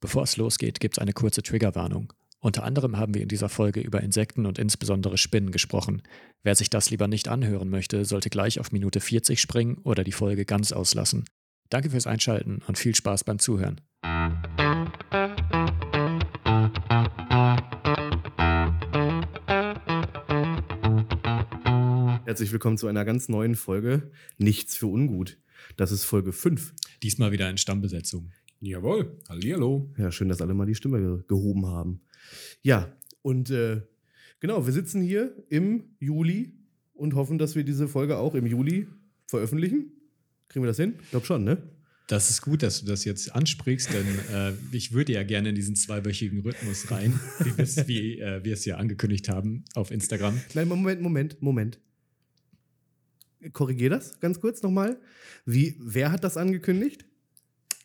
Bevor es losgeht, gibt es eine kurze Triggerwarnung. Unter anderem haben wir in dieser Folge über Insekten und insbesondere Spinnen gesprochen. Wer sich das lieber nicht anhören möchte, sollte gleich auf Minute 40 springen oder die Folge ganz auslassen. Danke fürs Einschalten und viel Spaß beim Zuhören. Herzlich willkommen zu einer ganz neuen Folge Nichts für ungut. Das ist Folge 5. Diesmal wieder in Stammbesetzung. Jawohl, hallihallo. Ja, schön, dass alle mal die Stimme ge gehoben haben. Ja, und äh, genau, wir sitzen hier im Juli und hoffen, dass wir diese Folge auch im Juli veröffentlichen. Kriegen wir das hin? Ich glaube schon, ne? Das ist gut, dass du das jetzt ansprichst, denn äh, ich würde ja gerne in diesen zweiwöchigen Rhythmus rein, wie, wie äh, wir es ja angekündigt haben auf Instagram. Nein, Moment, Moment, Moment. Korrigier das ganz kurz nochmal. Wie, wer hat das angekündigt?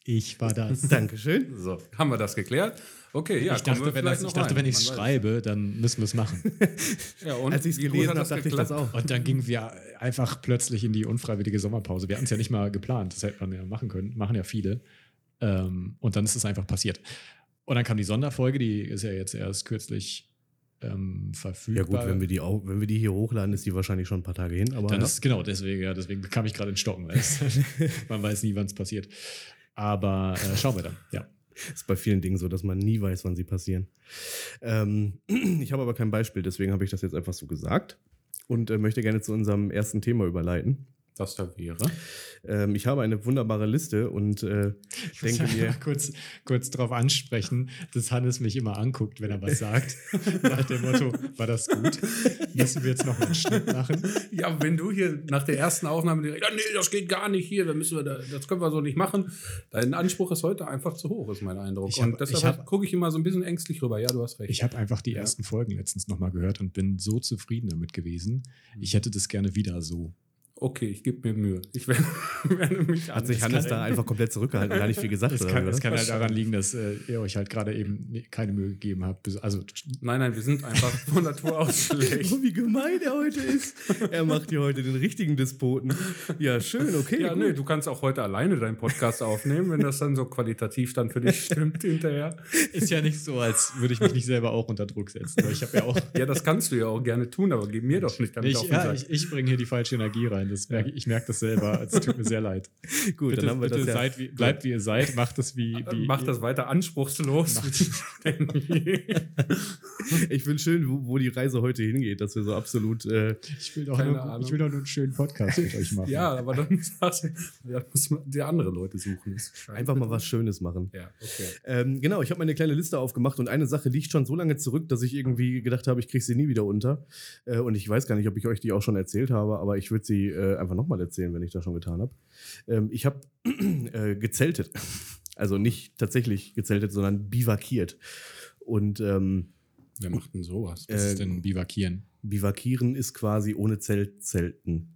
Ich war das. Dankeschön. So, haben wir das geklärt? Okay, ja, ich dachte, wenn, das, ich dachte, wenn ich es schreibe, dann müssen wir es machen. Ja, und Als ich es gelesen habe, dachte ich das auch. Und dann gingen wir einfach plötzlich in die unfreiwillige Sommerpause. Wir hatten es ja nicht mal geplant, das hätte man ja machen können, machen ja viele. Ähm, und dann ist es einfach passiert. Und dann kam die Sonderfolge, die ist ja jetzt erst kürzlich ähm, Ja verfügbar. gut, wenn wir, die auch, wenn wir die hier hochladen, ist die wahrscheinlich schon ein paar Tage hin. Aber Dann ja. ist genau deswegen, ja, deswegen kam ich gerade in Stocken. Man weiß nie, wann es passiert. Aber äh, schauen wir dann. Ja. ist bei vielen Dingen so, dass man nie weiß, wann sie passieren. Ähm, ich habe aber kein Beispiel, deswegen habe ich das jetzt einfach so gesagt und äh, möchte gerne zu unserem ersten Thema überleiten. Das da wäre. Ähm, ich habe eine wunderbare Liste und äh, Ich denke muss mir, kurz, kurz darauf ansprechen, dass Hannes mich immer anguckt, wenn er was sagt. Nach dem Motto, war das gut? Müssen wir jetzt noch einen Schnitt machen? Ja, wenn du hier nach der ersten Aufnahme direkt, ja, nee, das geht gar nicht hier, dann müssen wir da, das können wir so nicht machen. Dein Anspruch ist heute einfach zu hoch, ist mein Eindruck. Hab- und deshalb gucke ich immer so ein bisschen ängstlich rüber. Ja, du hast recht. Ich habe einfach die Ja. ersten Folgen letztens nochmal gehört und bin so zufrieden damit gewesen. Ich hätte das gerne wieder so. Okay, ich gebe mir Mühe. Ich werde, werde mich hat sich an- Hannes da einfach komplett zurückgehalten und gar nicht viel gesagt. Es kann, es kann halt daran liegen, dass äh, ihr euch halt gerade eben keine Mühe gegeben habt. Also, Nein, nein, wir sind einfach von Natur aus schlecht. Oh, wie gemein er heute ist. Er macht hier heute den richtigen Despoten. Ja, schön, okay. Ja, gut. nee, du kannst auch heute alleine deinen Podcast aufnehmen, wenn das dann so qualitativ dann für dich stimmt hinterher. ist ja nicht so, als würde ich mich nicht selber auch unter Druck setzen. Ich habe ja auch. Ja, das kannst du ja auch gerne tun, aber gib mir doch nicht damit Ich, auf den ja, Sack. ich, ich bringe hier die falsche Energie rein. Das merke, ich ich merke das selber. Es tut mir sehr leid. Gut, bitte dann haben wir bitte das ja. seid, wie, bleibt wie ihr seid. Macht das wie. wie Mach das weiter anspruchslos. Ich will schön, wo, wo die Reise heute hingeht, dass wir so absolut. Äh, Ich will, doch Keine nur, ich will doch nur einen schönen Podcast mit euch machen. ja, aber dann muss man die andere Leute suchen. Einfach mal was Schönes machen. Ja, okay. Ähm, genau, ich habe meine kleine Liste aufgemacht und eine Sache liegt schon so lange zurück, dass ich irgendwie gedacht habe, ich kriege sie nie wieder unter. Äh, und ich weiß gar nicht, ob ich euch die auch schon erzählt habe, aber ich würde sie äh, einfach nochmal erzählen, wenn ich das schon getan habe. Ähm, ich habe äh, gezeltet. Also nicht tatsächlich gezeltet, sondern bivakiert. Und ähm, Wer macht denn sowas? Was Äh, ist denn Bivakieren? bivakieren ist quasi ohne Zelt zelten.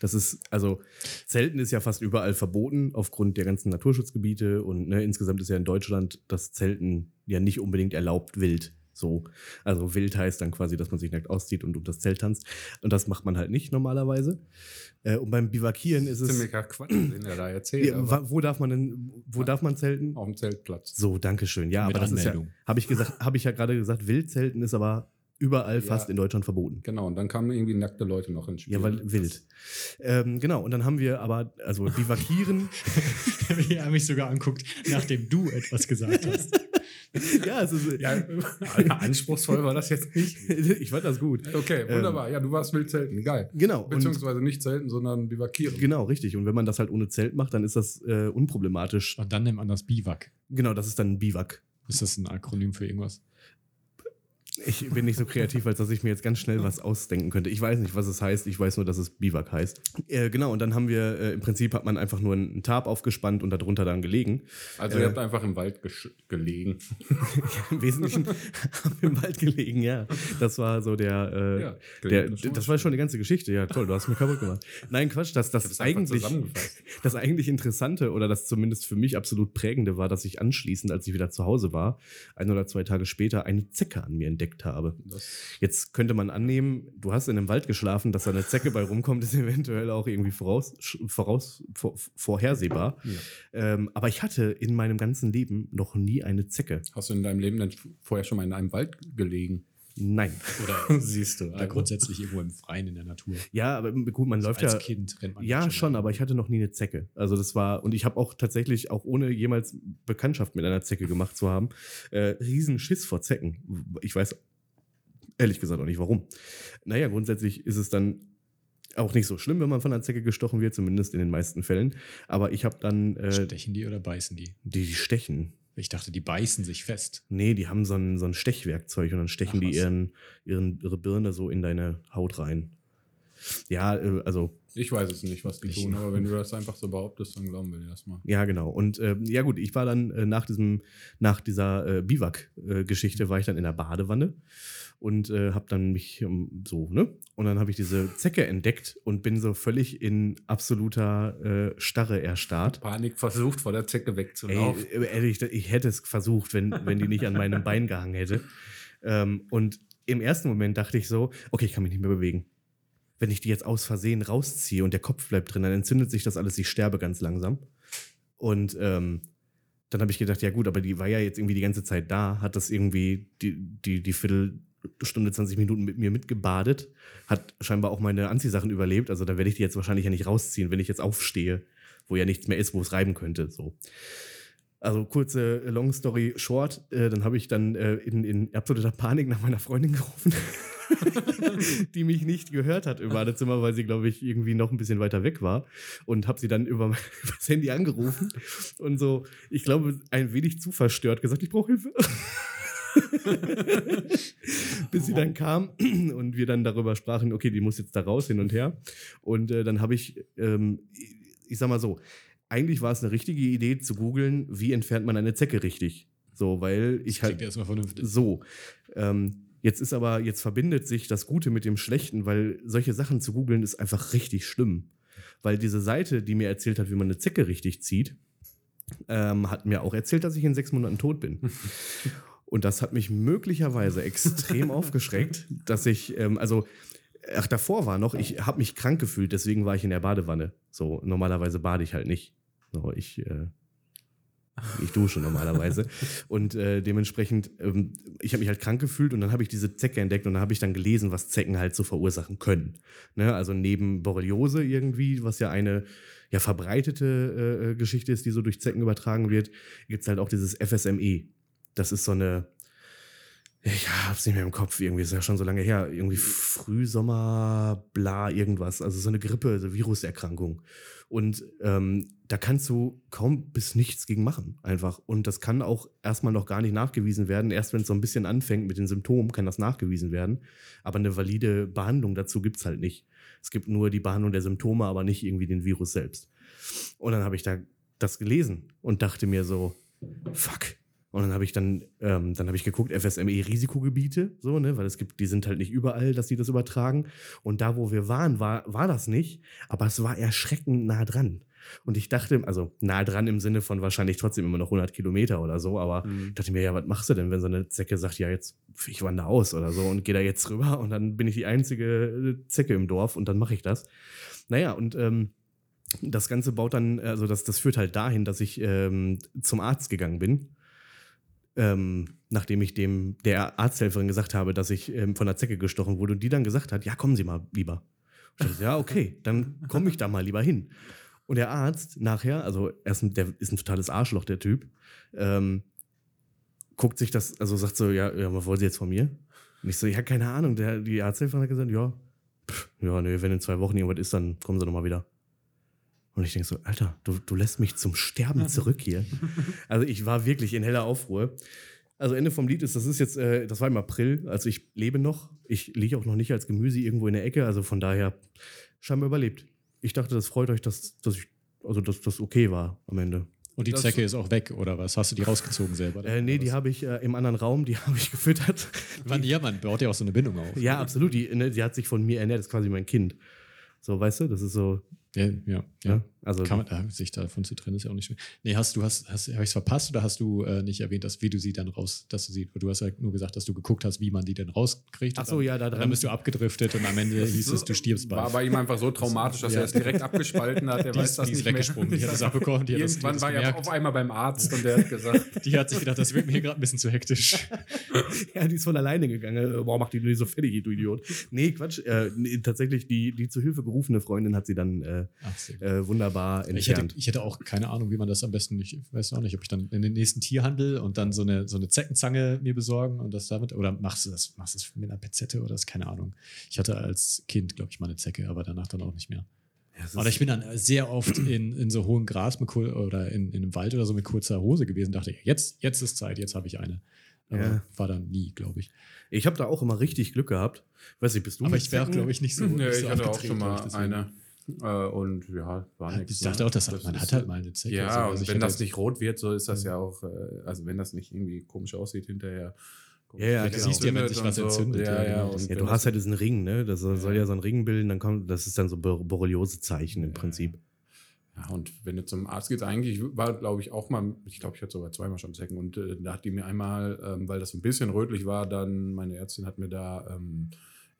Das ist, also, Zelten ist ja fast überall verboten aufgrund der ganzen Naturschutzgebiete und ne, insgesamt ist ja in Deutschland das Zelten ja nicht unbedingt erlaubt wild. So. Also wild heißt dann quasi, dass man sich nackt auszieht und um das Zelt tanzt. Und das macht man halt nicht normalerweise. Äh, und beim Bivakieren ist es. Ziemlicher Quatsch, den er da erzählt. Ja, wo darf man denn, wo darf man zelten? auf dem Zeltplatz. So, danke schön. Ja, Mit aber das ist ja, Anmeldung. habe ich gesagt, habe ich ja gerade gesagt, Wildzelten ist aber überall Ja. fast in Deutschland verboten. Genau, und dann kamen irgendwie nackte Leute noch ins Spiel. Ja, weil wild. Ähm, genau, und dann haben wir aber, also bivakieren. Wie er mich sogar anguckt, nachdem du etwas gesagt hast. ja, es ist, Ja, anspruchsvoll war das jetzt nicht. ich fand das gut. Okay, Ähm, wunderbar. Ja, du warst wild zelten. Geil. Genau. Und, Beziehungsweise nicht zelten, sondern bivakieren. genau, richtig. Und wenn man das halt ohne Zelt macht, dann ist das äh, unproblematisch. Und dann nennt man das Biwak. Genau, das ist dann ein Biwak. Ist das ein Akronym für irgendwas? Ich bin nicht so kreativ, als dass ich mir jetzt ganz schnell was ausdenken könnte. Ich weiß nicht, was es heißt. Ich weiß nur, dass es Biwak heißt. Äh, genau, und dann haben wir, äh, im Prinzip hat man einfach nur einen Tarp aufgespannt und darunter dann gelegen. Also Äh, ihr habt einfach im Wald gelegen. Im Wesentlichen haben wir im Wald gelegen, ja. Das war so der, äh, Ja, der das mal war schon die ganze Geschichte. Ja, toll, du hast mich kaputt gemacht. Nein, Quatsch, das, das, eigentlich, das eigentlich Interessante oder das zumindest für mich absolut prägende war, dass ich anschließend, als ich wieder zu Hause war, ein oder zwei Tage später eine Zecke an mir entdeckt entdeckt habe. Das, Jetzt könnte man annehmen, du hast in einem Wald geschlafen, dass da eine Zecke bei rumkommt, ist eventuell auch irgendwie voraus, voraus, vor, vorhersehbar. Ja. Ähm, aber ich hatte in meinem ganzen Leben noch nie eine Zecke. hast du in deinem Leben denn vorher schon mal in einem Wald gelegen? Nein. Oder, Siehst du. oder grundsätzlich irgendwo im Freien in der Natur. Ja, aber gut, man läuft Als ja. Kind rennt man Ja, schon, mal aber ich hatte noch nie eine Zecke. Also das war, und ich habe auch tatsächlich, auch ohne jemals Bekanntschaft mit einer Zecke gemacht zu haben, äh, riesen Schiss vor Zecken. Ich weiß ehrlich gesagt auch nicht warum. Naja, grundsätzlich ist es dann auch nicht so schlimm, wenn man von einer Zecke gestochen wird, zumindest in den meisten Fällen. Aber ich habe dann, äh, Stechen die oder beißen die? die, die stechen. Ich dachte, die beißen sich fest. Nee, die haben so ein, so ein Stechwerkzeug und dann stechen Ach, die ihren, ihren, ihre Birne so in deine Haut rein. Ja, äh, also Ich weiß es nicht, was die Ich- tun, aber wenn du das einfach so behauptest, dann glauben wir dir das mal. Ja, genau. Und ähm, ja gut, ich war dann äh, nach diesem, nach dieser äh, Biwak-Geschichte war ich dann in der Badewanne und äh, habe dann mich ähm, so, ne? Und dann habe ich diese Zecke entdeckt und bin so völlig in absoluter äh, Starre erstarrt. Panik versucht, vor der Zecke Ey, wegzulaufen. äh, ehrlich, ich hätte es versucht, wenn, wenn die nicht an meinem Bein gehangen hätte. Ähm, und im ersten Moment dachte ich so, okay, ich kann mich nicht mehr bewegen. Wenn ich die jetzt aus Versehen rausziehe und der Kopf bleibt drin, dann entzündet sich das alles, ich sterbe ganz langsam. Und ähm, dann habe ich gedacht, ja gut, aber die war ja jetzt irgendwie die ganze Zeit da, hat das irgendwie die, die, die Viertelstunde, 20 Minuten mit mir mitgebadet, hat scheinbar auch meine Anziehsachen überlebt, also da werde ich die jetzt wahrscheinlich ja nicht rausziehen, wenn ich jetzt aufstehe, wo ja nichts mehr ist, wo es reiben könnte. So. Also kurze Long Story Short, äh, dann habe ich dann äh, in, in absoluter Panik nach meiner Freundin gerufen, die mich nicht gehört hat im Badezimmer, weil sie, glaube ich, irgendwie noch ein bisschen weiter weg war. Und habe sie dann über mein, übers Handy angerufen und so, ich glaube, ein wenig zu verstört gesagt, ich brauche Hilfe. Bis sie dann kam und wir dann darüber sprachen, okay, die muss jetzt da raus, hin und her. Und äh, dann habe ich, ähm, ich sag mal so, eigentlich war es eine richtige Idee zu googeln, wie entfernt man eine Zecke richtig. So, weil ich Klingt halt erstmal vernünftig. so. Ähm, jetzt ist aber, jetzt verbindet sich das Gute mit dem Schlechten, weil solche Sachen zu googeln ist einfach richtig schlimm. Weil diese Seite, die mir erzählt hat, wie man eine Zecke richtig zieht, ähm, hat mir auch erzählt, dass ich in sechs Monaten tot bin. Und das hat mich möglicherweise extrem aufgeschreckt, dass ich, ähm, also, ach, davor war noch, ich habe mich krank gefühlt, deswegen war ich in der Badewanne. So, normalerweise bade ich halt nicht. So, ich, äh, ich dusche normalerweise. und äh, dementsprechend, ähm, ich habe mich halt krank gefühlt und dann habe ich diese Zecke entdeckt und dann habe ich dann gelesen, was Zecken halt so verursachen können. Ne? Also neben Borreliose irgendwie, was ja eine ja, verbreitete äh, äh, Geschichte ist, die so durch Zecken übertragen wird, gibt es halt auch dieses FSME. Das ist so eine, ich hab's nicht mehr im Kopf, irgendwie ist ja schon so lange her, irgendwie Frühsommer, bla, irgendwas. Also so eine Grippe, so Viruserkrankung. Und ähm, da kannst du kaum bis nichts gegen machen, einfach. Und das kann auch erstmal noch gar nicht nachgewiesen werden. Erst wenn es so ein bisschen anfängt mit den Symptomen, kann das nachgewiesen werden. Aber eine valide Behandlung dazu gibt's halt nicht. Es gibt nur die Behandlung der Symptome, aber nicht irgendwie den Virus selbst. Und dann habe ich da das gelesen und dachte mir so, fuck. Und dann habe ich dann, ähm, dann habe ich geguckt, FSME-Risikogebiete, so, ne, weil es gibt, die sind halt nicht überall, dass die das übertragen. Und da, wo wir waren, war, war das nicht, aber es war erschreckend nah dran. Und ich dachte, also nah dran im Sinne von wahrscheinlich trotzdem immer noch 100 Kilometer oder so, aber Mhm. ich dachte mir, ja, was machst du denn, wenn so eine Zecke sagt, ja, jetzt, ich wandere aus oder so und gehe da jetzt rüber und dann bin ich die einzige äh, Zecke im Dorf und dann mache ich das. Naja, und ähm, das Ganze baut dann, also das, das führt halt dahin, dass ich ähm, zum Arzt gegangen bin. Ähm, nachdem ich dem der Arzthelferin gesagt habe, dass ich ähm, von der Zecke gestochen wurde und die dann gesagt hat, ja, kommen Sie mal lieber. Und ich dachte, ja, okay, dann komme ich da mal lieber hin. Und der Arzt nachher, also er ist ein, der ist ein totales Arschloch, der Typ, ähm, guckt sich das, also sagt so, ja, ja, was wollen Sie jetzt von mir? Und ich so, ja, keine Ahnung. Der, die Arzthelferin hat gesagt, ja, pff, ja, nee, wenn in zwei Wochen irgendwas ist, dann kommen Sie noch mal wieder. Und ich denke so, Alter, du, du lässt mich zum Sterben zurück hier. Also ich war wirklich in heller Aufruhr. Also Ende vom Lied ist, das ist jetzt, äh, das war im April, also ich lebe noch. Ich liege auch noch nicht als Gemüse irgendwo in der Ecke, also von daher scheinbar überlebt. Ich dachte, das freut euch, dass, dass ich, also dass das okay war am Ende. Und die Das- Zecke ist auch weg, oder was? Hast du die rausgezogen selber? Äh, nee, die habe ich äh, im anderen Raum, die habe ich gefüttert. Man, ja, man baut ja auch so eine Bindung auf. Ja, absolut. Die, ne, die hat sich von mir ernährt, das ist quasi mein Kind. So, weißt du, das ist so, Ja, ja, ja. Also Kann man da, sich davon zu trennen, ist ja auch nicht schwer. Nee, hast du, hast, hast, habe ich es verpasst oder hast du äh, nicht erwähnt, dass, wie du sie dann raus, dass du sie, du hast ja nur gesagt, dass du geguckt hast, wie man die denn rauskriegt. Ach so, ja, da dann, dran- dann bist du abgedriftet und am Ende hieß es, du stirbst War bald. bei ihm einfach so traumatisch, dass Ja. er es direkt abgespalten hat. Der Die weiß ist- das die ist nicht mehr. weggesprungen, die hat das abbekommen, die hat das- die hat Irgendwann das war er auf einmal beim Arzt und der hat gesagt, Die hat sich gedacht, das wird mir hier gerade ein bisschen zu hektisch. Ja, die ist von alleine gegangen. Äh, Boah, mach die nur nicht so fertig, du Idiot. Nee, Quatsch. Äh, nee, tatsächlich, die, die zu Hilfe gerufene Freundin hat sie dann äh, Ach, sehr wunderbar Ich hätte, entfernt. ich hätte auch keine Ahnung, wie man das am besten, ich weiß auch nicht, ob ich dann in den nächsten Tierhandel und dann so eine, so eine Zeckenzange mir besorgen und das damit, oder machst du das, machst du das mit einer Pezette oder das, keine Ahnung. Ich hatte als Kind, glaube ich, mal eine Zecke, aber danach dann auch nicht mehr. Ja, Oder ich bin dann sehr oft in, in so hohem Gras mit oder in, in einem Wald oder so mit kurzer Hose gewesen, dachte ich, jetzt, jetzt ist Zeit, jetzt habe ich eine. Aber Ja. war dann nie, glaube ich. ich habe da auch immer richtig Glück gehabt. Weiß nicht, bist du Aber ich wäre, glaube ich, nicht so. nee, nicht so ich hatte auch schon mal eine. Äh, und ja, war nichts. Ich dachte auch, dass man ist- hat halt mal eine Zecke. Ja, so. Also und wenn hätte das nicht rot wird, so ist das Ja. ja auch, äh, also wenn das nicht irgendwie komisch aussieht hinterher. Ja, ja, genau. Siehst ja, wenn sich was entzündet, Ja, ja, ja, genau. du das- hast ja diesen Ring, ne? Das soll, Ja. soll ja so ein Ring bilden, dann kommt, das ist dann so Bor- Borreliose-Zeichen im Ja, Prinzip. Ja, und wenn du zum Arzt gehst, eigentlich war, glaube ich, auch mal, ich glaube, ich hatte sogar zweimal schon Zecken und äh, da hat die mir einmal, ähm, weil das so ein bisschen rötlich war, dann meine Ärztin hat mir da ähm,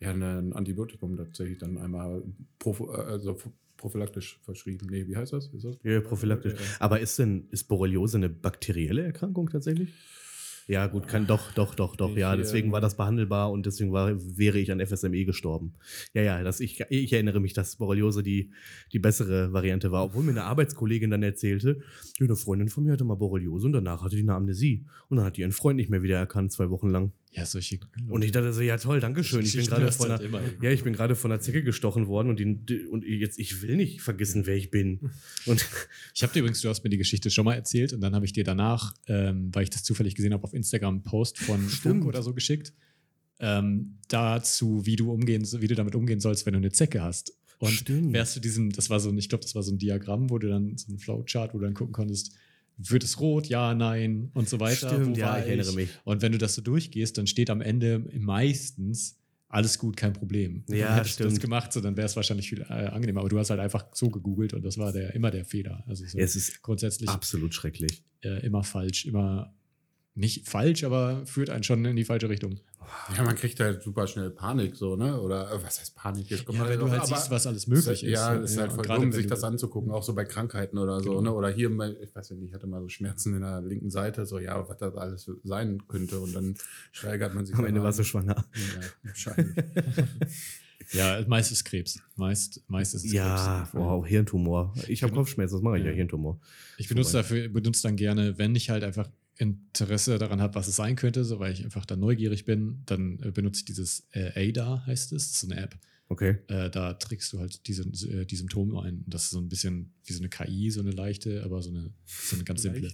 ja ein Antibiotikum tatsächlich dann einmal proph äh, also prophylaktisch verschrieben. Nee, wie heißt das? Ist das? Ja, prophylaktisch. Aber ist denn, ist Borreliose eine bakterielle Erkrankung tatsächlich? Ja, gut, kann doch, doch, doch, doch. Ich, Ja, deswegen ähm, war das behandelbar und deswegen war, wäre ich an FSME gestorben. Ja, ja, das, ich, ich erinnere mich, dass Borreliose die, die bessere Variante war. Obwohl mir eine Arbeitskollegin dann erzählte, eine Freundin von mir hatte mal Borreliose und danach hatte die eine Amnesie. Und dann hat die ihren Freund nicht mehr wiedererkannt, zwei Wochen lang. Ja, solche. Und ich dachte so, ja toll, danke schön. Ich bin gerade von einer, Immer. ja, ich bin gerade von einer Zecke gestochen worden und, die, und jetzt, ich will nicht vergessen, wer ich bin. Und Ich habe dir übrigens, du hast mir die Geschichte schon mal erzählt und dann habe ich dir danach, ähm, weil ich das zufällig gesehen habe, auf Instagram einen Post von. Funk oder so geschickt, ähm, dazu, wie du umgehen, wie du damit umgehen sollst, wenn du eine Zecke hast. Und Stimmt. wärst du diesem, das war so ein, ich glaube, das war so ein Diagramm, wo du dann so ein Flowchart, wo du dann gucken konntest, wird es rot, ja, nein und so weiter. Stimmt, ja, ich erinnere mich. Und wenn du das so durchgehst, dann steht am Ende meistens alles gut, kein Problem. Ja, hättest du das stimmt. gemacht, so, dann wäre es wahrscheinlich viel äh, angenehmer. Aber du hast halt einfach so gegoogelt und das war der, immer der Fehler. Also so Ja, es ist grundsätzlich absolut schrecklich. äh, immer falsch, immer nicht falsch, aber führt einen schon in die falsche Richtung. Ja, man kriegt halt super schnell Panik, so, ne? Oder äh, was heißt Panik? Jetzt kommt Ja, man wenn du halt siehst, was alles möglich ist. Ja, es ist halt und voll dumm, sich das anzugucken, auch so bei Krankheiten oder so, Genau. ne? Oder hier, ich weiß nicht, ich hatte mal so Schmerzen in der linken Seite, so, ja, was das alles sein könnte. Und dann steigert man sich. Am Ende warst du schwanger. Ja, wahrscheinlich. Ja, meist ist Krebs. Meist, meist ist es Ja, Krebs. wow, Hirntumor. Ich habe Kopfschmerzen, das mache ich ja, Ja. Hirntumor. Ich benutze dafür, benutze dann gerne, wenn ich halt einfach Interesse daran habe, was es sein könnte, so weil ich einfach dann neugierig bin, dann äh, benutze ich dieses äh, ADA, heißt es, das ist so eine App. Okay. Äh, da trägst du halt diese, äh, die Symptome ein. Das ist so ein bisschen wie so eine KI, so eine leichte, aber so eine, so eine ganz simple.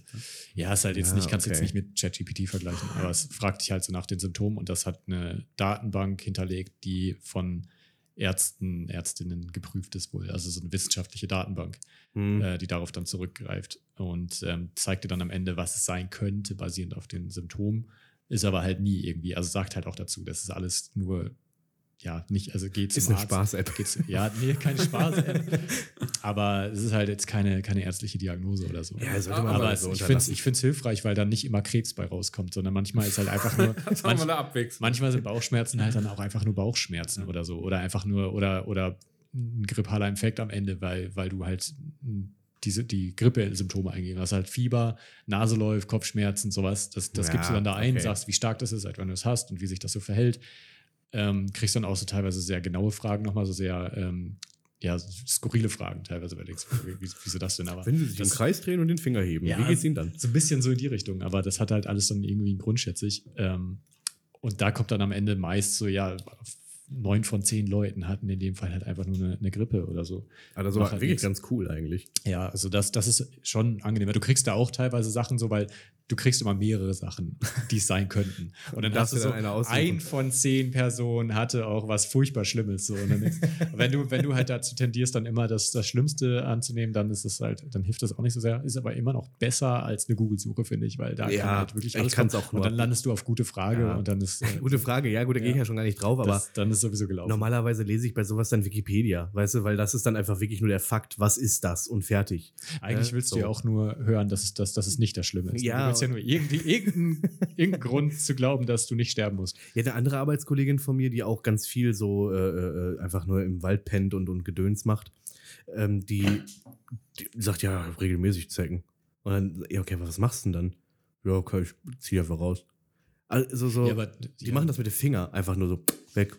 Ja, ist halt jetzt Ja, nicht, kannst okay. jetzt nicht mit ChatGPT vergleichen, aber es fragt dich halt so nach den Symptomen und das hat eine Datenbank hinterlegt, die von Ärzten, Ärztinnen geprüft ist wohl. Also so eine wissenschaftliche Datenbank Hm. äh, die darauf dann zurückgreift und ähm, zeigt dir dann am Ende, was es sein könnte, basierend auf den Symptomen. Ist aber halt nie irgendwie, also sagt halt auch dazu, das ist alles nur, ja, nicht, also geht zum Ist eine. Spaß-App. Ja, nee, keine Spaß-App. aber es ist halt jetzt keine, keine ärztliche Diagnose oder so. Ja, sollte man aber mal es, so ich finde es unterlassen. ich find's hilfreich, weil dann nicht immer Krebs bei rauskommt, sondern manchmal ist halt einfach nur. Das manch, eine Abwechslung. manchmal sind Bauchschmerzen halt dann auch einfach nur Bauchschmerzen oder so. Oder einfach nur, oder, oder ein grippaler Infekt am Ende, weil, weil du halt m, diese, die Grippe-Symptome eingehen. Du hast halt Fieber, Nase läuft, Kopfschmerzen, sowas. Das, das Ja, gibst du dann da ein, okay. sagst, wie stark das ist, seit wann du es hast und wie sich das so verhält. Ähm, kriegst dann auch so teilweise sehr genaue Fragen, nochmal so sehr ähm, ja, skurrile Fragen teilweise, wie, wie, wieso das denn? Aber Wenn sie sich das, im Kreis drehen und den Finger heben, Ja, wie geht's ihnen dann? so ein bisschen so in die Richtung, aber das hat halt alles dann irgendwie einen Grund, schätze ich. Ähm, und da kommt dann am Ende meist so, ja, neun von zehn Leuten hatten in dem Fall halt einfach nur eine, eine Grippe oder so. Also Macht halt wirklich nichts. ganz cool eigentlich. Ja, also das, das ist schon angenehm. weil Du kriegst da auch teilweise Sachen so, weil du kriegst immer mehrere Sachen, die es sein könnten. Und dann hast du so, eine ein von zehn Personen hatte auch was furchtbar Schlimmes. So. Und wenn, du, wenn du halt dazu tendierst, dann immer das, das Schlimmste anzunehmen, dann ist es halt, dann hilft das auch nicht so sehr. Ist aber immer noch besser als eine Google-Suche, finde ich, weil da Ja, kann halt wirklich ich alles kann's kommen. auch Und nur- dann landest du auf gute Frage Ja. und dann ist. äh, Gute Frage, ja, gut, da gehe ich Ja. ja schon gar nicht drauf, aber das, dann ist ist sowieso gelaufen. Normalerweise lese ich bei sowas dann Wikipedia, weißt du, weil das ist dann einfach wirklich nur der Fakt, was ist das und fertig. Eigentlich Äh, willst so. du ja auch nur hören, dass es, dass, dass es nicht das Schlimme ist. Ja. Du willst ja nur irgendwie irgendeinen irgendeinen Grund zu glauben, dass du nicht sterben musst. Ja, eine andere Arbeitskollegin von mir, die auch ganz viel so äh, äh, einfach nur im Wald pennt und, und Gedöns macht, ähm, die, die sagt ja regelmäßig Zecken. Und dann, ja, okay, was machst du denn dann? Ja, okay, ich zieh einfach raus. Also so, Ja, aber, die ja, machen das mit dem Finger einfach nur so weg.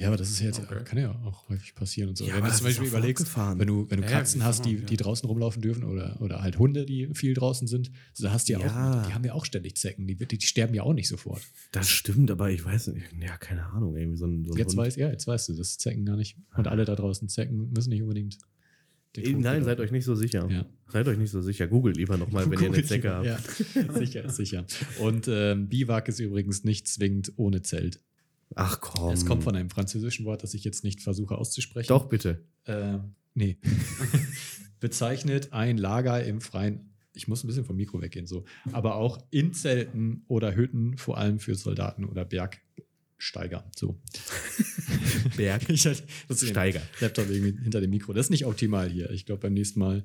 Ja, aber das ist ja jetzt, Okay. kann ja auch häufig passieren und so. Ja, wenn du zum das Beispiel überlegst, wenn du, wenn du Katzen ja, hast, die, die draußen rumlaufen dürfen oder, oder halt Hunde, die viel draußen sind, da hast du ja, Ja. auch, die haben ja auch ständig Zecken, die, die, die sterben ja auch nicht sofort. Das stimmt, aber ich weiß nicht, ja, keine Ahnung, irgendwie so ein, so ein Jetzt Hund. weiß, ja, jetzt weißt du, dass Zecken gar nicht. Und alle da draußen Zecken müssen nicht unbedingt. Tod Nein, seid euch nicht so sicher. Ja. Seid euch nicht so sicher. Googelt lieber nochmal, wenn ihr eine Zecke habt. Ja, sicher, sicher. Und ähm, Biwak ist übrigens nicht zwingend ohne Zelt. Ach komm. Es kommt von einem französischen Wort, das ich jetzt nicht versuche auszusprechen. Doch, bitte. Äh, nee. Bezeichnet ein Lager im Freien. Ich muss ein bisschen vom Mikro weggehen, so. Aber auch in Zelten oder Hütten, vor allem für Soldaten oder Bergsteiger. So. Berg. Ich halt. Laptop irgendwie hinter dem Mikro. Das ist nicht optimal hier. Ich glaube, beim nächsten Mal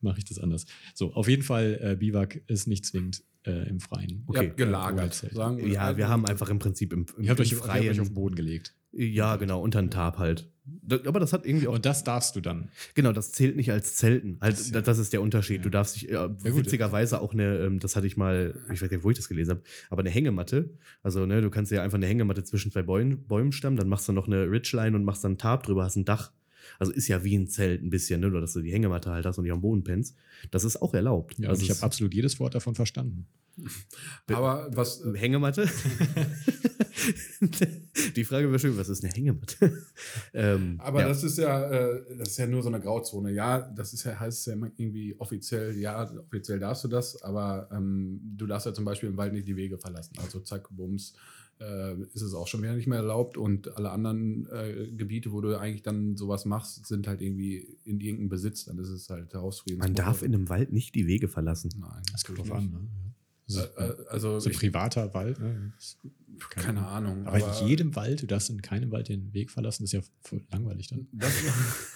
mache ich das anders. So, auf jeden Fall, äh, Biwak ist nicht zwingend äh, im Freien. Ihr Okay. habt gelagert. Sagen wir Ja, wir haben einfach im Prinzip im, im, Ihr habt im euch, ihr habt euch auf den Freien. Boden gelegt. Ja, genau, unter den Tarp halt. Da- Aber das hat irgendwie auch. Und das darfst du dann. Genau, das zählt nicht als Zelten. Halt, Das das, ist ja- das ist der Unterschied. Ja. Du darfst dich, ja, gut. witzigerweise auch eine, ähm, das hatte ich mal, ich weiß gar nicht, wo ich das gelesen habe, aber eine Hängematte. Also, ne, du kannst ja einfach eine Hängematte zwischen zwei Bäumen, Bäumen stemmen, dann machst du noch eine Ridgeline und machst dann einen Tarp drüber, hast ein Dach. Also ist ja wie ein Zelt ein bisschen, ne? Nur dass du die Hängematte halt hast und nicht am Boden pennst. Das ist auch erlaubt. Ja, also ich habe absolut jedes Wort davon verstanden. Aber was, äh, Hängematte? die Frage wäre schön, was ist eine Hängematte? ähm, aber ja. das ist ja, äh, das ist ja nur so eine Grauzone. Ja, das ist ja, heißt es ja immer irgendwie offiziell, ja, offiziell darfst du das, aber ähm, du darfst ja zum Beispiel im Wald nicht die Wege verlassen. Also zack, bums, äh, ist es auch schon wieder nicht mehr erlaubt und alle anderen äh, Gebiete, wo du eigentlich dann sowas machst, sind halt irgendwie in irgendeinem Besitz. Dann ist es halt Hausfrieden. Man darf in einem Wald nicht die Wege verlassen. Nein, Das kommt drauf an. nicht. Ne? So, Äh, äh, also, so ich, privater Wald. Ne? keine Ahnung. Aber, in jedem Wald, du darfst in keinem Wald den Weg verlassen, ist ja voll langweilig dann. Das,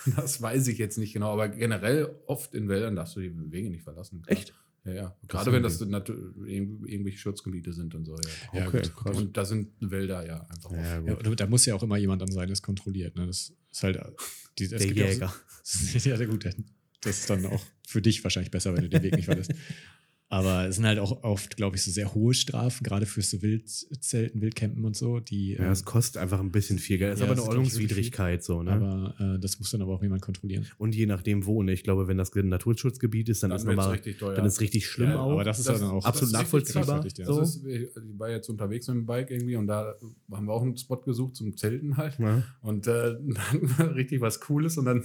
das weiß ich jetzt nicht genau, aber generell oft in Wäldern darfst du die Wege nicht verlassen. klar. Echt? Ja, ja. Das Gerade wenn das irgendwelche Schutzgebiete sind und so. Ja. Ja, Okay, gut. Und da sind Wälder ja einfach. Ja, Ja, da muss ja auch immer jemand an sein, das kontrolliert. Ne? Das ist halt. Die, Der gibt ja auch Jäger. So, ja, sehr gut. Das ist dann auch für dich wahrscheinlich besser, wenn du den Weg nicht verlässt. Aber es sind halt auch oft, glaube ich, so sehr hohe Strafen, gerade für so Wildzelten, Wildcampen und so, die. Ja, ähm, es kostet einfach ein bisschen viel Geld. Es ist Ja, aber das eine ist, Ordnungswidrigkeit so, ne? aber äh, das muss dann aber auch jemand kontrollieren. Und je nachdem wo, ne? Ich glaube, wenn das ein Naturschutzgebiet ist, dann, ist wird's nochmal, richtig teuer. dann ist richtig schlimm Ja, auch. Aber das ist Das ja dann auch absolut ist richtig nachvollziehbar. ja. so. Das ist, ich war jetzt unterwegs mit dem Bike irgendwie und da haben wir auch einen Spot gesucht zum Zelten halt. ja. Und äh, dann war richtig was Cooles und dann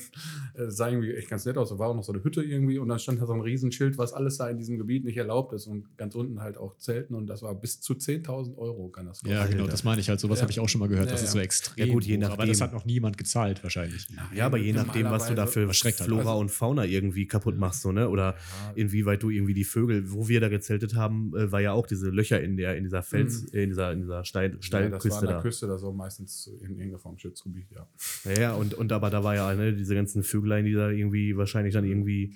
äh, sah irgendwie echt ganz nett aus. Da war auch noch so eine Hütte irgendwie und dann stand da so ein Riesenschild, was alles da in diesem Gebiet nicht erlaubt ist und ganz unten halt auch Zelten und das war bis zu 10.000 Euro kann das Ja, genau, das meine ich halt. Sowas Ja. habe ich auch schon mal gehört. Das Ja, ist ja. so extrem. Ja, gut, je hoch, Aber nachdem. das hat noch niemand gezahlt, wahrscheinlich. ja, aber je nachdem, was du da für erschreckt halt. Flora Also- und Fauna irgendwie kaputt machst, so, ne? Oder Ja, inwieweit du irgendwie die Vögel, wo wir da gezeltet haben, äh, war ja auch diese Löcher in der, in dieser Fels, äh, in dieser, in dieser Stein, ja, das war Steilküste an der da. Küste, das war meistens in irgendeiner Form Schutzgebiet, ja. Ja, ja, und, und aber da war ja, ne, diese ganzen Vöglein, die da irgendwie wahrscheinlich dann irgendwie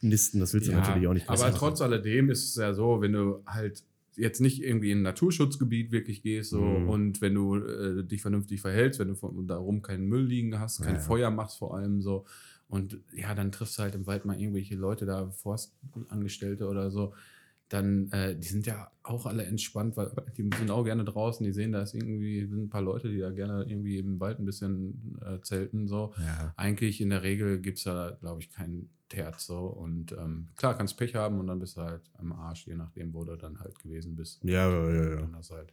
nisten. Das willst du Ja, natürlich auch nicht Aber machen. trotz alledem ist es ja so, wenn du halt jetzt nicht irgendwie in ein Naturschutzgebiet wirklich gehst so, Mhm. und wenn du äh, dich vernünftig verhältst, wenn du von, darum keinen Müll liegen hast, kein Ja. Feuer machst vor allem so und ja, dann triffst du halt im Wald mal irgendwelche Leute da, Forstangestellte oder so, dann, äh, die sind ja auch alle entspannt, weil die sind auch gerne draußen, die sehen, da ist irgendwie, sind ein paar Leute, die da gerne irgendwie im Wald ein bisschen äh, zelten so Ja. eigentlich in der Regel gibt es da, glaube ich, keinen Terz so. Und ähm, klar, kannst Pech haben und dann bist du halt am Arsch, je nachdem, wo du dann halt gewesen bist. Ja, ja, ja, ja. Dann hast du halt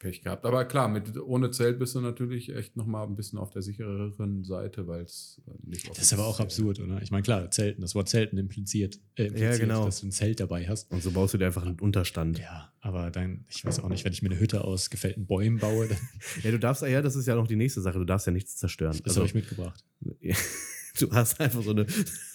Pech gehabt. Aber klar, mit, ohne Zelt bist du natürlich echt nochmal ein bisschen auf der sichereren Seite, weil es nicht Das ist aber auch absurd, oder? Ich meine, klar, Zelten, das Wort Zelten impliziert, äh, impliziert Ja, genau. dass du ein Zelt dabei hast. Und so baust du dir einfach einen Unterstand. Ja, aber dann, ich weiß auch nicht, wenn ich mir eine Hütte aus gefällten Bäumen baue, dann, Ja, du darfst, ja, das ist ja noch die nächste Sache. Du darfst ja nichts zerstören. das habe ich mitgebracht. du hast einfach so eine,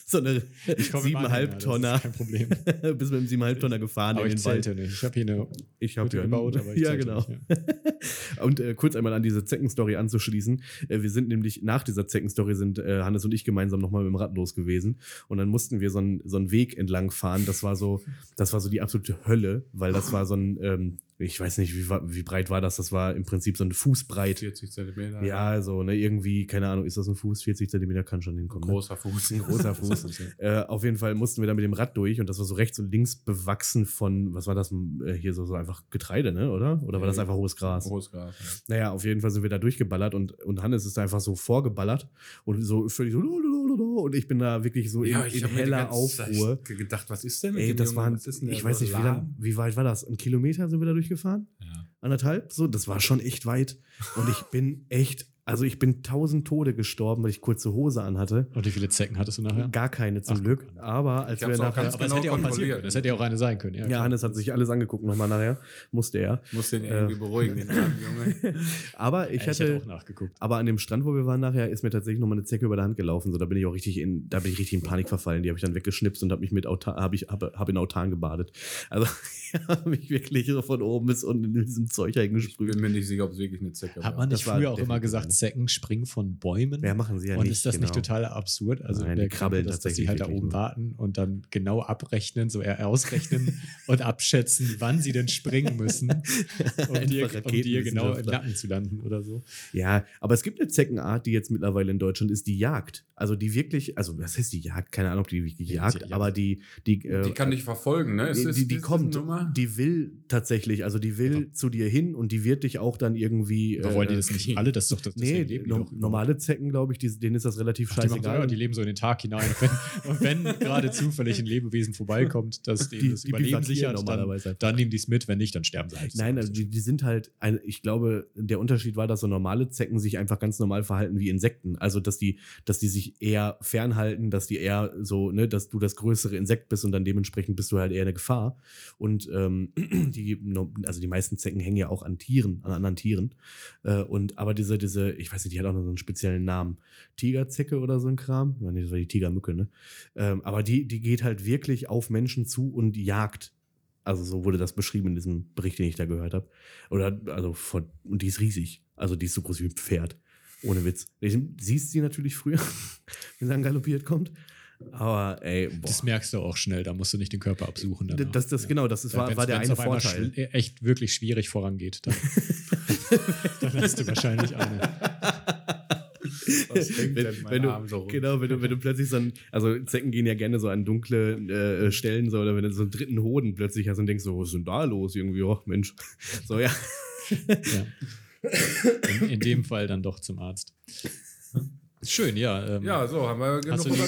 so eine siebeneinhalb Tonner. Kein Problem. Bis mit dem siebeneinhalb Tonner gefahren Aber in ich den Wald. nicht. Ich habe hier eine Ich habe Hütte ja gebaut, aber ich ja genau. nicht, ja. Und äh, kurz einmal an diese Zeckenstory anzuschließen. Äh, wir sind nämlich nach dieser Zeckenstory sind äh, Hannes und ich gemeinsam nochmal mit dem Rad los gewesen. Und dann mussten wir so einen so einen Weg entlang fahren. Das war so, das war so die absolute Hölle, weil das war so ein, ähm, ich weiß nicht, wie, wie breit war das? Das war im Prinzip so ein Fußbreit. 40 Zentimeter. Ja, so, ne, irgendwie, keine Ahnung, ist das ein Fuß? 40 Zentimeter kann schon hinkommen. Ne? Großer Fuß. Ein großer Fuß. Äh, auf jeden Fall mussten wir da mit dem Rad durch und das war so rechts und links bewachsen von, was war das, äh, hier so, so einfach Getreide, ne, oder? Oder war das Ja, einfach hohes Gras? Hohes Gras. Naja, auf jeden Fall sind wir da durchgeballert und, und Hannes ist da einfach so vorgeballert und so völlig so und ich bin da wirklich so Ja, in, ich in heller Aufruhr. gedacht, was ist denn mit Ey, dem das waren, ich weiß nicht, wie, lang, wie weit war das? Ein Kilometer sind wir da durchgefahren? Ja. Anderthalb? So, das war schon echt weit. Und ich bin echt, also ich bin tausend Tode gestorben, weil ich kurze Hose anhatte. Und wie viele Zecken hattest du nachher? Gar keine zum Ach, Glück. Aber als Ich wir nachher. Aber es genau hätte ja auch passieren können. Es hätte ja auch eine sein können. Ja, Ja. Hannes hat sich alles angeguckt nochmal nachher. Musste er. Muss den Äh. irgendwie beruhigen, den armen Junge. Aber ich Ja, ich hätte hatte. auch nachgeguckt. Aber an dem Strand, wo wir waren nachher, ist mir tatsächlich nochmal eine Zecke über der Hand gelaufen. So, da bin ich auch richtig in, da bin ich richtig in Panik verfallen. Die habe ich dann weggeschnipst und habe mich mit Autan, habe ich, habe hab in Autan gebadet. Also, ich habe mich wirklich so von oben bis unten in diesem Zeug Ich eingesprüht. bin mir nicht sicher, ob es wirklich eine Zecke Hat war. man Das nicht war früher auch immer gesagt. Zecken springen von Bäumen? Ja, machen sie ja und nicht. ist das nicht genau. total absurd? Also Nein, der die krabbeln Gedanke, dass, dass die tatsächlich halt da oben nur. warten und dann genau abrechnen, so eher ausrechnen und abschätzen, wann sie denn springen müssen, um dir, um dir genau im. Nacken zu landen oder so. Ja, aber es gibt eine Zeckenart, die jetzt mittlerweile in Deutschland ist, die Jagd. Also die wirklich, also was heißt die Jagd? Keine Ahnung, ob die wirklich Ja, jagt, die- aber die, die, äh, Die kann dich verfolgen, ne? Ist die, das- die, die ist das kommt, Nummer? die will tatsächlich, also die will zu dir hin und die wird dich auch dann irgendwie. Aber wollen die das nicht alle? Das ist doch das Nee, die no, doch normale Zecken, glaube ich, die, denen ist das relativ Ach, die, machen scheißegal. ja, die leben so in den Tag hinein. Und wenn, wenn gerade zufällig ein Lebewesen vorbeikommt, das denen Die- das die Überleben sichert, dann, normalerweise. dann nehmen die es mit. Wenn nicht, dann sterben sie halt. Nein, also die, die sind halt, ein, ich glaube, der Unterschied war, dass so normale Zecken sich einfach ganz normal verhalten wie Insekten. Also, dass die, dass die sich eher fernhalten, dass die eher so, ne, dass du das größere Insekt bist und dann dementsprechend bist du halt eher eine Gefahr. Und ähm, die, also die meisten Zecken hängen ja auch an Tieren, an anderen Tieren. Äh, und aber diese, diese, ich weiß nicht, die hat auch noch so einen speziellen Namen. Tigerzecke oder so ein Kram. Ja, nee, das war die Tigermücke, ne? Ähm, aber die, die geht halt wirklich auf Menschen zu und jagt. Also so wurde das beschrieben in diesem Bericht, den ich da gehört habe. Oder also von, und die ist riesig. Also die ist so groß wie ein Pferd. Ohne Witz. Ich, siehst sie natürlich früher, wenn sie dann galoppiert kommt. Aber ey, boah. Das merkst du auch schnell, da musst du nicht den Körper absuchen. danach. Das, das, genau, das ist, war, war der eine auf Vorteil. schl- echt wirklich schwierig vorangeht, dann, dann hast du wahrscheinlich eine. Was denkt wenn, denn mein wenn du, Arm so rum? genau, wenn du, wenn du plötzlich so ein, also Zecken gehen ja gerne so an dunkle äh, Stellen, so, oder wenn du so einen dritten Hoden plötzlich hast und denkst so, was ist denn da los? Irgendwie, oh Mensch. So, ja. Ja. In, in dem Fall dann doch zum Arzt. Schön, ja. Ähm, Ja, so, haben wir genug über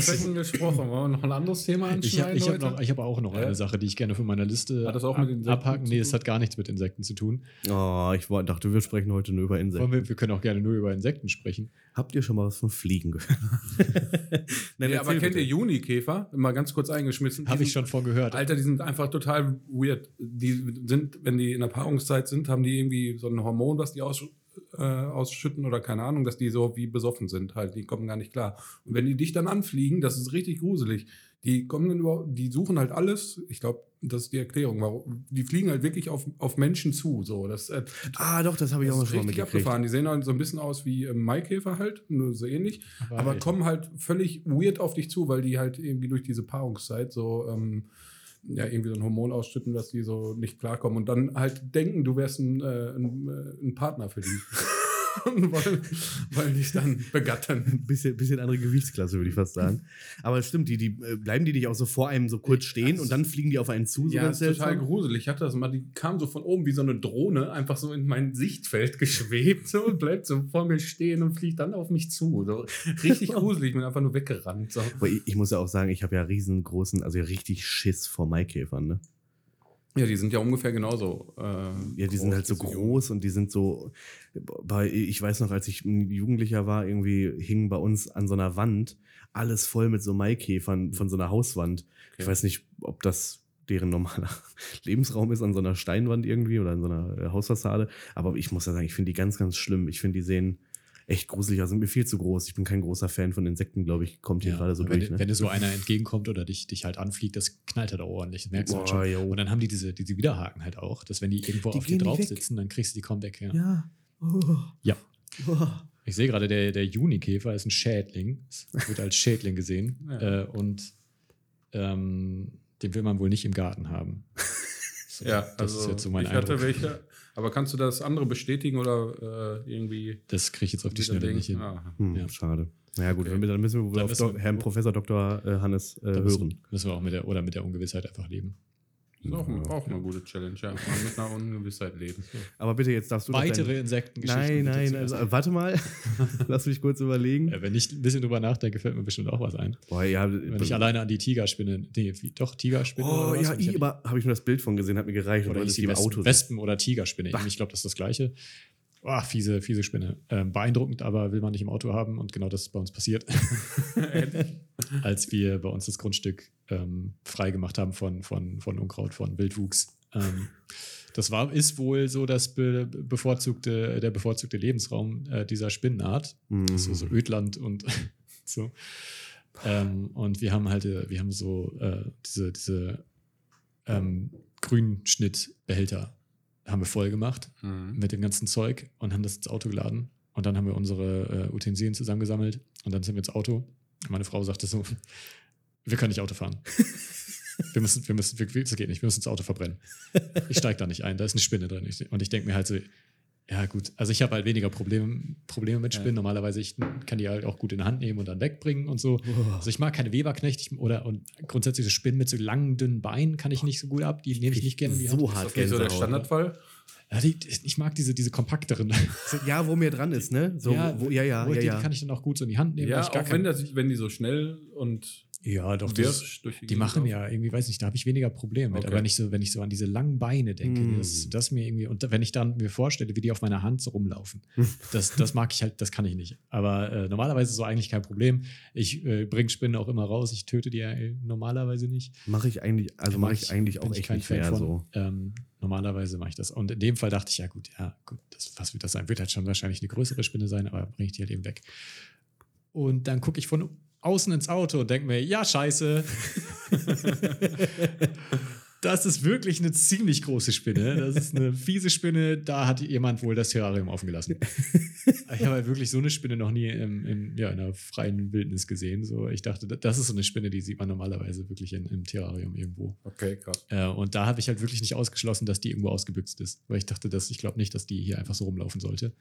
Zecken gesprochen. Wollen wir noch ein anderes Thema Ich habe anschneiden ich hab heute? noch, ich hab auch noch Ja? eine Sache, die ich gerne von meiner Liste Hat das auch mit ab- Insekten abhaken. Nee, es hat gar nichts mit Insekten zu tun. Oh, ich war, dachte, wir sprechen heute nur über Insekten. Wir, wir können auch gerne nur über Insekten sprechen. Habt ihr schon mal was von Fliegen gehört? Nein, Nee, aber erzähl kennt bitte. ihr Junikäfer? Mal ganz kurz eingeschmissen. Habe ich schon von gehört. Alter, die sind einfach total weird. Die sind, wenn die in der Paarungszeit sind, haben die irgendwie so ein Hormon, was die aus, äh, ausschütten oder keine Ahnung, dass die so wie besoffen sind halt. Die kommen gar nicht klar. Und wenn die dich dann anfliegen, das ist richtig gruselig. Die kommen dann über, die suchen halt alles. Ich glaube, das ist die Erklärung. Warum, die fliegen halt wirklich auf, auf Menschen zu. So, das, äh, Ah, doch, das habe ich das auch mal schon mal richtig mitgekriegt. abgefahren. Die sehen halt so ein bisschen aus wie ähm, Maikäfer halt, nur so ähnlich. Aber Aber kommen halt völlig weird auf dich zu, weil die halt irgendwie durch diese Paarungszeit so ähm, ja, irgendwie so ein Hormon ausschütten, dass die so nicht klarkommen und dann halt denken, du wärst ein, äh, ein, äh, ein Partner für die. und wollen, wollen dich dann begattern. Ein bisschen, bisschen andere Gewichtsklasse, würde ich fast sagen. Aber es stimmt, die, die äh, bleiben die nicht auch so vor einem so kurz stehen und dann fliegen die auf einen zu, so Ja, ganz ist total gruselig. Ich hatte das mal, die kam so von oben wie so eine Drohne, einfach so in mein Sichtfeld geschwebt so, und bleibt so vor mir stehen und fliegt dann auf mich zu. So, richtig gruselig, ich bin einfach nur weggerannt. So. Ich, ich muss ja auch sagen, ich habe ja riesengroßen, also richtig Schiss vor Maikäfern, ne? Ja, die sind ja ungefähr genauso. Äh, Ja, die sind halt so groß und die sind so. Bei, ich weiß noch, als ich ein Jugendlicher war, irgendwie hing bei uns an so einer Wand alles voll mit so Maikäfern von so einer Hauswand. Ich Okay. weiß nicht, ob das deren normaler Lebensraum ist an so einer Steinwand irgendwie oder an so einer äh, Hausfassade. Aber ich muss ja sagen, ich finde die ganz, ganz schlimm. Ich finde, die sehen, echt gruselig, also sind mir viel zu groß. Ich bin kein großer Fan von Insekten, glaube ich, kommt hier Ja, gerade so und wenn, durch. Ne? wenn dir so einer entgegenkommt oder dich, dich halt anfliegt, das knallt halt auch ordentlich. Das merkst du halt Boah, schon. jo. Und dann haben die diese, diese Widerhaken halt auch, dass wenn die irgendwo Die auf dir drauf sitzen, dann kriegst du die kaum weg. Ja. ja. Oh. Ja. Oh. Ich sehe gerade, der, der Junikäfer ist ein Schädling. Es wird als Schädling gesehen. Ja. Äh, und ähm, den will man wohl nicht im Garten haben. So, Ja, das also ist jetzt so mein ich hatte Eindruck. welche. Aber kannst du das andere bestätigen oder äh, irgendwie Das kriege ich jetzt auf die Schnelle nicht hin. Ah. Hm, Ja. Schade. Naja, gut, Okay. dann müssen wir wohl auf müssen Do wir- Herrn Professor Dr. äh, Hannes äh, hören. müssen, müssen wir auch mit der, oder mit der Ungewissheit einfach leben. Ist auch, auch eine gute Challenge, ja. Mal mit einer Ungewissheit leben. Aber bitte, jetzt darfst du Weitere Insektengeschichten. Nein, nein, also, äh, warte mal. Lass mich kurz überlegen. Äh, wenn ich ein bisschen drüber nachdenke, fällt mir bestimmt auch was ein. Boah, ja, Wenn ich alleine an die Tigerspinne, nee, wie, doch Tigerspinne Oh, oder was? ja, ich aber habe ich nur das Bild von gesehen, hat mir gereicht. oder es die Wespen, Auto Wespen oder Tigerspinne. Bah. Ich glaube, das ist das Gleiche. Oh, fiese, fiese Spinne. Ähm, beeindruckend, aber will man nicht im Auto haben und genau das ist bei uns passiert. Als wir bei uns das Grundstück ähm, freigemacht haben von, von, von Unkraut, von Wildwuchs. Ähm, das war, ist wohl so das be bevorzugte, der bevorzugte Lebensraum äh, dieser Spinnenart. Mhm. so, so Ödland und so. Ähm, und wir haben halt, äh, wir haben so äh, diese, diese ähm, Grünschnittbehälter haben wir voll gemacht Mhm. mit dem ganzen Zeug und haben das ins Auto geladen. Und dann haben wir unsere äh, Utensilien zusammengesammelt und dann sind wir ins Auto. Meine Frau sagte so, wir können nicht Auto fahren. Wir müssen, wir müssen, wir, das geht nicht, wir müssen das Auto verbrennen. Ich steige da nicht ein, da ist eine Spinne drin. Und ich denke mir halt so, ja gut, also ich habe halt weniger Probleme, Probleme mit Ja. Spinnen. Normalerweise ich kann die halt auch gut in die Hand nehmen und dann wegbringen und so. Boah. Also ich mag keine Weberknecht ich, oder und grundsätzlich so Spinnen mit so langen, dünnen Beinen kann ich nicht so gut ab. Die nehme ich nicht gerne in die Hand. so Ist hart das nicht so der Gänsehaut. Standardfall? Ja, die, ich mag diese, diese kompakteren. Ja, wo mir dran ist, ne? So, ja, wo, ja, ja, wo ja, die ja. kann ich dann auch gut so in die Hand nehmen. Ja, ich gar auch wenn, das, wenn die so schnell und ja, doch, das, die Gegend machen ja irgendwie, weiß nicht, da habe ich weniger Probleme mit. Okay. Aber nicht so, wenn ich so an diese langen Beine denke, Mm. das, das mir irgendwie, und wenn ich dann mir vorstelle, wie die auf meiner Hand so rumlaufen, das, das mag ich halt, das kann ich nicht. Aber äh, normalerweise ist so eigentlich kein Problem. Ich äh, bringe Spinnen auch immer raus, ich töte die ja äh, normalerweise nicht. Mache ich eigentlich, also mache ich eigentlich bin auch ich echt kein nicht Fan mehr von. so. Ähm, normalerweise mache ich das. Und in dem Fall dachte ich, ja gut, ja, gut, das, was wird das sein? Wird halt schon wahrscheinlich eine größere Spinne sein, aber bringe ich die halt eben weg. Und dann gucke ich von außen ins Auto und denke mir, ja, scheiße. Das ist wirklich eine ziemlich große Spinne. Das ist eine fiese Spinne. Da hat jemand wohl das Terrarium offen gelassen. Ich habe halt wirklich so eine Spinne noch nie im, im, ja, in der freien Wildnis gesehen. So, ich dachte, das ist so eine Spinne, die sieht man normalerweise wirklich in, im Terrarium irgendwo. Okay, krass. Äh, und da habe ich halt wirklich nicht ausgeschlossen, dass die irgendwo ausgebüxt ist. Weil ich dachte, dass ich glaube nicht, dass die hier einfach so rumlaufen sollte.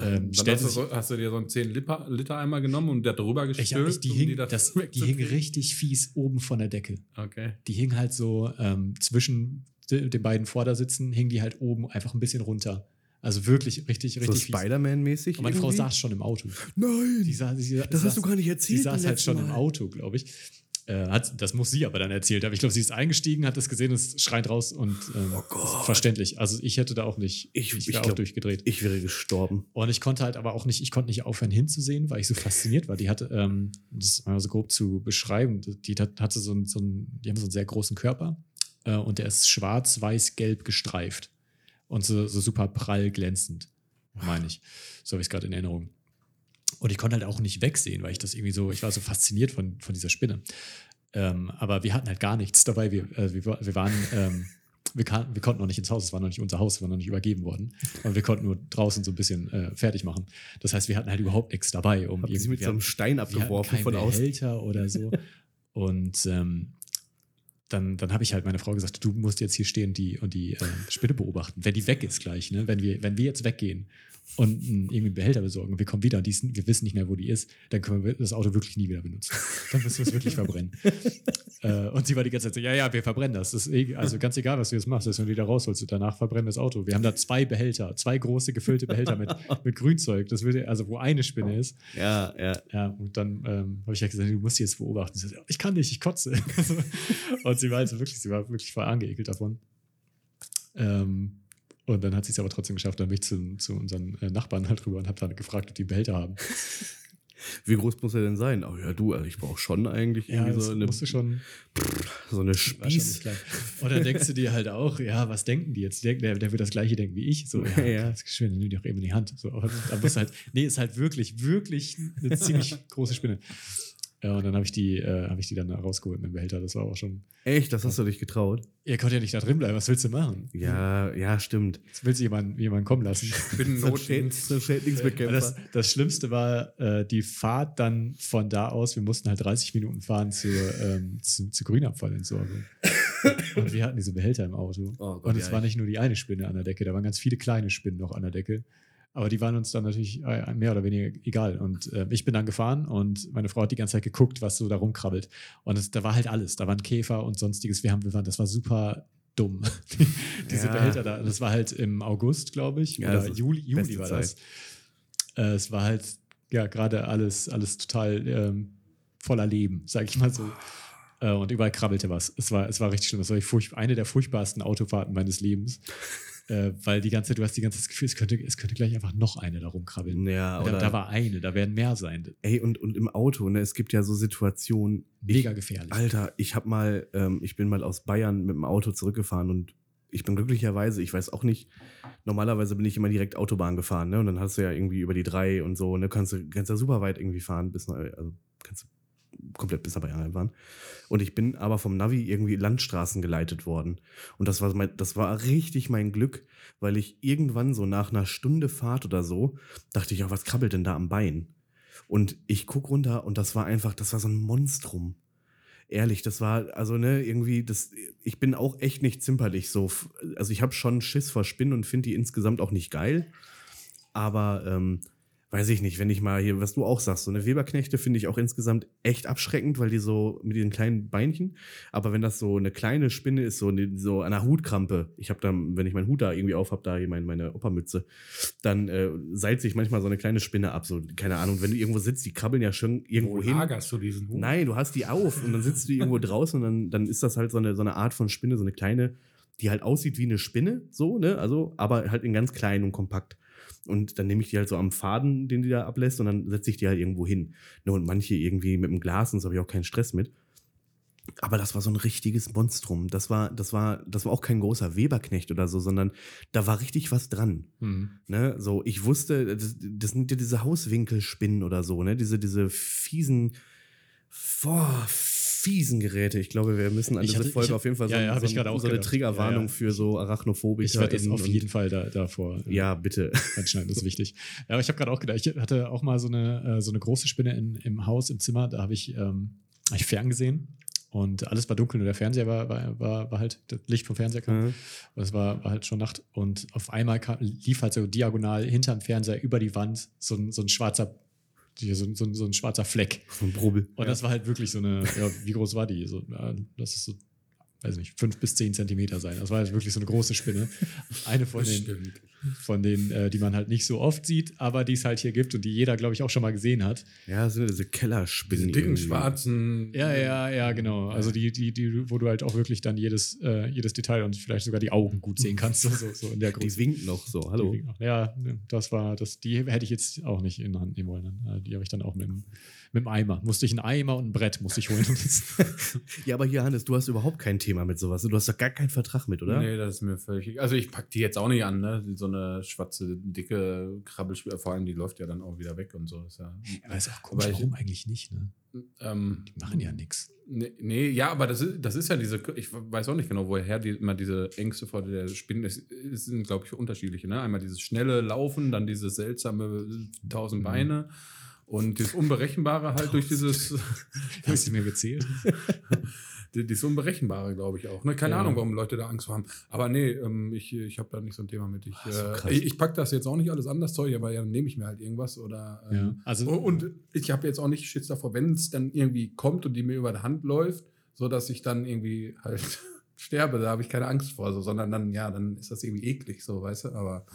Ähm, Dann stellte hast, du sich, so, hast du dir so einen 10 Liter, Liter Eimer genommen und der drüber ich gestülpt, nicht, die, um hing, da das, die hing richtig fies oben von der Decke. Okay. Die hing halt so ähm, zwischen de- den beiden Vordersitzen, hing die halt oben einfach ein bisschen runter. Also wirklich richtig, So richtig fies. Spider-Man-mäßig. Und meine Frau irgendwie? saß schon im Auto. Nein! Die saß, das saß, hast du gar nicht erzählt. Sie saß halt schon im Mal. Auto, glaube ich. Äh, hat, das muss sie aber dann erzählt haben. Ich glaube, sie ist eingestiegen, hat das gesehen, es schreit raus und ähm, Oh Gott. verständlich. Also ich hätte da auch nicht, Ich- ich, ich wäre auch glaub- durchgedreht. Ich wäre gestorben. Und ich konnte halt aber auch nicht, ich konnte nicht aufhören hinzusehen, weil ich so fasziniert war. Die hatte, ähm, das mal so grob zu beschreiben, die hat, hatte so einen, so einen, die haben so einen sehr großen Körper äh, und der ist schwarz, weiß, gelb gestreift und so, so super prall glänzend, meine ich. So habe ich es gerade in Erinnerung. Und ich konnte halt auch nicht wegsehen, weil ich das irgendwie so, ich war so fasziniert von, von dieser Spinne. Ähm, aber wir hatten halt gar nichts dabei. Wir, äh, wir, wir waren, ähm, wir, kan wir konnten noch nicht ins Haus, es war noch nicht unser Haus, es war noch nicht übergeben worden. Und wir konnten nur draußen so ein bisschen äh, fertig machen. Das heißt, wir hatten halt überhaupt nichts dabei, um Hab sie mit so einem Stein abgeworfen von außen. Behälter oder so. Und ähm, dann, dann habe ich halt meine Frau gesagt, du musst jetzt hier stehen die, und die äh, Spinne beobachten. Wenn die weg ist gleich, ne? wenn, wir, wenn wir jetzt weggehen und einen, irgendwie einen Behälter besorgen und wir kommen wieder und die ist, wir wissen nicht mehr, wo die ist, dann können wir das Auto wirklich nie wieder benutzen. Dann müssen wir es wirklich verbrennen. äh, und sie war die ganze Zeit so, ja, ja, wir verbrennen das. das ist eh, also ganz egal, was du jetzt machst, dass wenn du die da rausholst, danach verbrennen wir das Auto. Wir haben da zwei Behälter, zwei große gefüllte Behälter mit, mit Grünzeug. Das würde, also wo eine Spinne ist. Ja, ja. Ja, und dann ähm, habe ich ja gesagt, du musst die jetzt beobachten. Sie sagt, ich kann nicht, ich kotze. und sie war also wirklich, sie war wirklich voll angeekelt davon. Ähm, und dann hat sie es aber trotzdem geschafft, dann bin ich zu, zu unseren äh, Nachbarn halt rüber und habe dann gefragt, ob die Behälter haben. Wie groß muss er denn sein? Oh ja, du, also ich brauche schon eigentlich Ja, so eine, musst du schon so eine Spieß. Oder denkst du dir halt auch, ja, was denken die jetzt? Der, der wird das gleiche denken wie ich. So, ja, Ja. schön, nimm die doch eben in die Hand. So, aber halt, nee, ist halt wirklich, wirklich eine ziemlich große Spinne. Ja, und dann habe ich, die, äh, hab ich die dann rausgeholt mit dem Behälter. Das war auch schon. Echt, das hast du dich getraut? Ihr konntet ja nicht da drin bleiben, was willst du machen? Ja, ja, stimmt. Jetzt willst du jemanden, jemanden kommen lassen. Binnennotdienst. So Schädlingsbekämpfer. Das, das Schlimmste war äh, die Fahrt dann von da aus. Wir mussten halt 30 Minuten fahren zur, ähm, zu, zur Grünabfallentsorgung. Und wir hatten diese Behälter im Auto. Oh Gott, Und es ja, war nicht nur die eine Spinne an der Decke, da waren ganz viele kleine Spinnen noch an der Decke. Aber die waren uns dann natürlich äh, mehr oder weniger egal. Und äh, ich bin dann gefahren und meine Frau hat die ganze Zeit geguckt, was so da rumkrabbelt. Und es, da war halt alles. Da waren Käfer und sonstiges. Wir haben, wir waren, das war super dumm. Diese Ja. Behälter da. Das war halt im August, glaube ich. Ja, oder das Juli, Juli war das. Äh, es war halt, ja, gerade alles, alles total ähm, voller Leben, sag ich mal so. Äh, und überall krabbelte was. Es war, es war richtig schlimm. Das war eine der furchtbarsten Autofahrten meines Lebens. Äh, weil die ganze Zeit, du hast die ganze Zeit das Gefühl, es könnte, es könnte gleich einfach noch eine da rumkrabbeln. Ja, da, oder, da war eine, da werden mehr sein. ey, und, und im Auto, ne, es gibt ja so Situationen. Mega gefährlich. Alter, ich hab mal, ähm, ich bin mal aus Bayern mit dem Auto zurückgefahren und ich bin glücklicherweise, ich weiß auch nicht, normalerweise bin ich immer direkt Autobahn gefahren, ne? Und dann hast du ja irgendwie über die drei und so, ne, kannst du, kannst ja super weit irgendwie fahren, bis also kannst du komplett bis Bayern fahren. Und ich bin aber vom Navi irgendwie Landstraßen geleitet worden. Und das war mein, das war richtig mein Glück, weil ich irgendwann so nach einer Stunde Fahrt oder so, dachte ich, ja, was krabbelt denn da am Bein? Und ich guck runter und das war einfach, das war so ein Monstrum. Ehrlich, das war, also ne, irgendwie, das, ich bin auch echt nicht zimperlich so. Also ich habe schon Schiss vor Spinnen und finde die insgesamt auch nicht geil. Aber ähm, weiß ich nicht, wenn ich mal hier, was du auch sagst, so eine Weberknechte finde ich auch insgesamt echt abschreckend, weil die so mit ihren kleinen Beinchen, aber wenn das so eine kleine Spinne ist, so, eine, so an einer Hutkrampe, ich habe dann, wenn ich meinen Hut da irgendwie auf habe, da hier meine, meine Oppermütze, dann äh, seilt sich manchmal so eine kleine Spinne ab, so, keine Ahnung, wenn du irgendwo sitzt, die krabbeln ja schon irgendwo Wo hin. lagerst du diesen Hut? Nein, du hast die auf und dann sitzt du irgendwo draußen und dann, dann ist das halt so eine, so eine Art von Spinne, so eine kleine, die halt aussieht wie eine Spinne, so, ne? Also, aber halt in ganz klein und kompakt. Und dann nehme ich die halt so am Faden, den die da ablässt, und dann setze ich die halt irgendwo hin. Ne, und manche irgendwie mit dem Glas, und so habe ich auch keinen Stress mit. Aber das war so ein richtiges Monstrum. Das war, das war, das war auch kein großer Weberknecht oder so, sondern da war richtig was dran. Mhm. Ne, so, ich wusste, das, das sind ja diese Hauswinkelspinnen oder so, ne? Diese, diese fiesen, boah, fiesen Geräte. Ich glaube, wir müssen an Ich diese hatte- Folge ich- auf jeden Fall so, ja, ja, so, ich gerade auch so eine. Triggerwarnung Ja, ja. für so Arachnophobiker. Ich werde das auf jeden Fall da, davor äh, Ja, bitte. Anschneiden, das ist wichtig. Ja, aber ich habe gerade auch gedacht, ich hatte auch mal so eine, äh, so eine große Spinne in, im Haus, im Zimmer, da habe ich, ähm, hab ich ferngesehen und alles war dunkel, nur der Fernseher war, war, war, war halt, das Licht vom Fernseher kam. Mhm. Und es war, war halt schon Nacht und auf einmal kam, lief halt so diagonal hinterm Fernseher über die Wand so ein, so ein schwarzer, so, ein- so, ein- so ein schwarzer Fleck. So ein Brubbel. Und das war halt wirklich so eine, ja, wie groß war die? So, ja, das ist so, weiß nicht, fünf bis zehn Zentimeter sein. Das war halt wirklich so eine große Spinne. Eine von den, von denen, äh, die man halt nicht so oft sieht, aber die es halt hier gibt und die jeder, glaube ich, auch schon mal gesehen hat. Ja, sind diese Kellerspinnen. Diese dicken schwarzen. Ja, ja, ja, genau. Also die, die, die, wo du halt auch wirklich dann jedes, äh, jedes Detail und vielleicht sogar die Augen gut sehen kannst, so, so, so in der Die Größe. winken noch so. Hallo. Die- Ja, das war, das, die hätte ich jetzt auch nicht in die Hand nehmen wollen. Äh, Die habe ich dann auch mit, dem- mit dem Eimer. Musste ich einen Eimer und ein Brett musste ich holen. Ja, aber hier, Hannes, du hast überhaupt kein Thema mit sowas. Du hast doch gar keinen Vertrag mit, oder? Nee, das ist mir völlig. Also ich pack die jetzt auch nicht an, ne? So eine schwarze, dicke Krabbelspinne. Vor allem, die läuft ja dann auch wieder weg und so. Ist ja, Aber ist auch komisch, Aber ich- warum eigentlich nicht, ne? ähm, Die machen ja nichts. Nee, nee, ja, aber das ist, das ist ja diese, ich weiß auch nicht genau, woher die, immer diese Ängste vor der Spinne, es, sind, glaube ich, unterschiedliche. Ne? Einmal dieses schnelle Laufen, dann dieses seltsame tausend Beine und dieses Unberechenbare halt durch dieses, Hast du mir gezählt? dieses Unberechenbare, glaube ich auch. Ne? Keine Ja. Ahnung, warum Leute da Angst vor haben. Aber nee, ähm, ich, ich habe da nicht so ein Thema mit. Ich, Ach, so äh, ich, ich packe das jetzt auch nicht alles an, das Zeug, aber ja, dann nehme ich mir halt irgendwas oder. Ähm, Ja, also- und ich habe jetzt auch nicht Schiss davor, wenn es dann irgendwie kommt und die mir über die Hand läuft, so dass ich dann irgendwie halt sterbe, da habe ich keine Angst vor, so, sondern dann, ja, dann ist das irgendwie eklig, so, weißt du, aber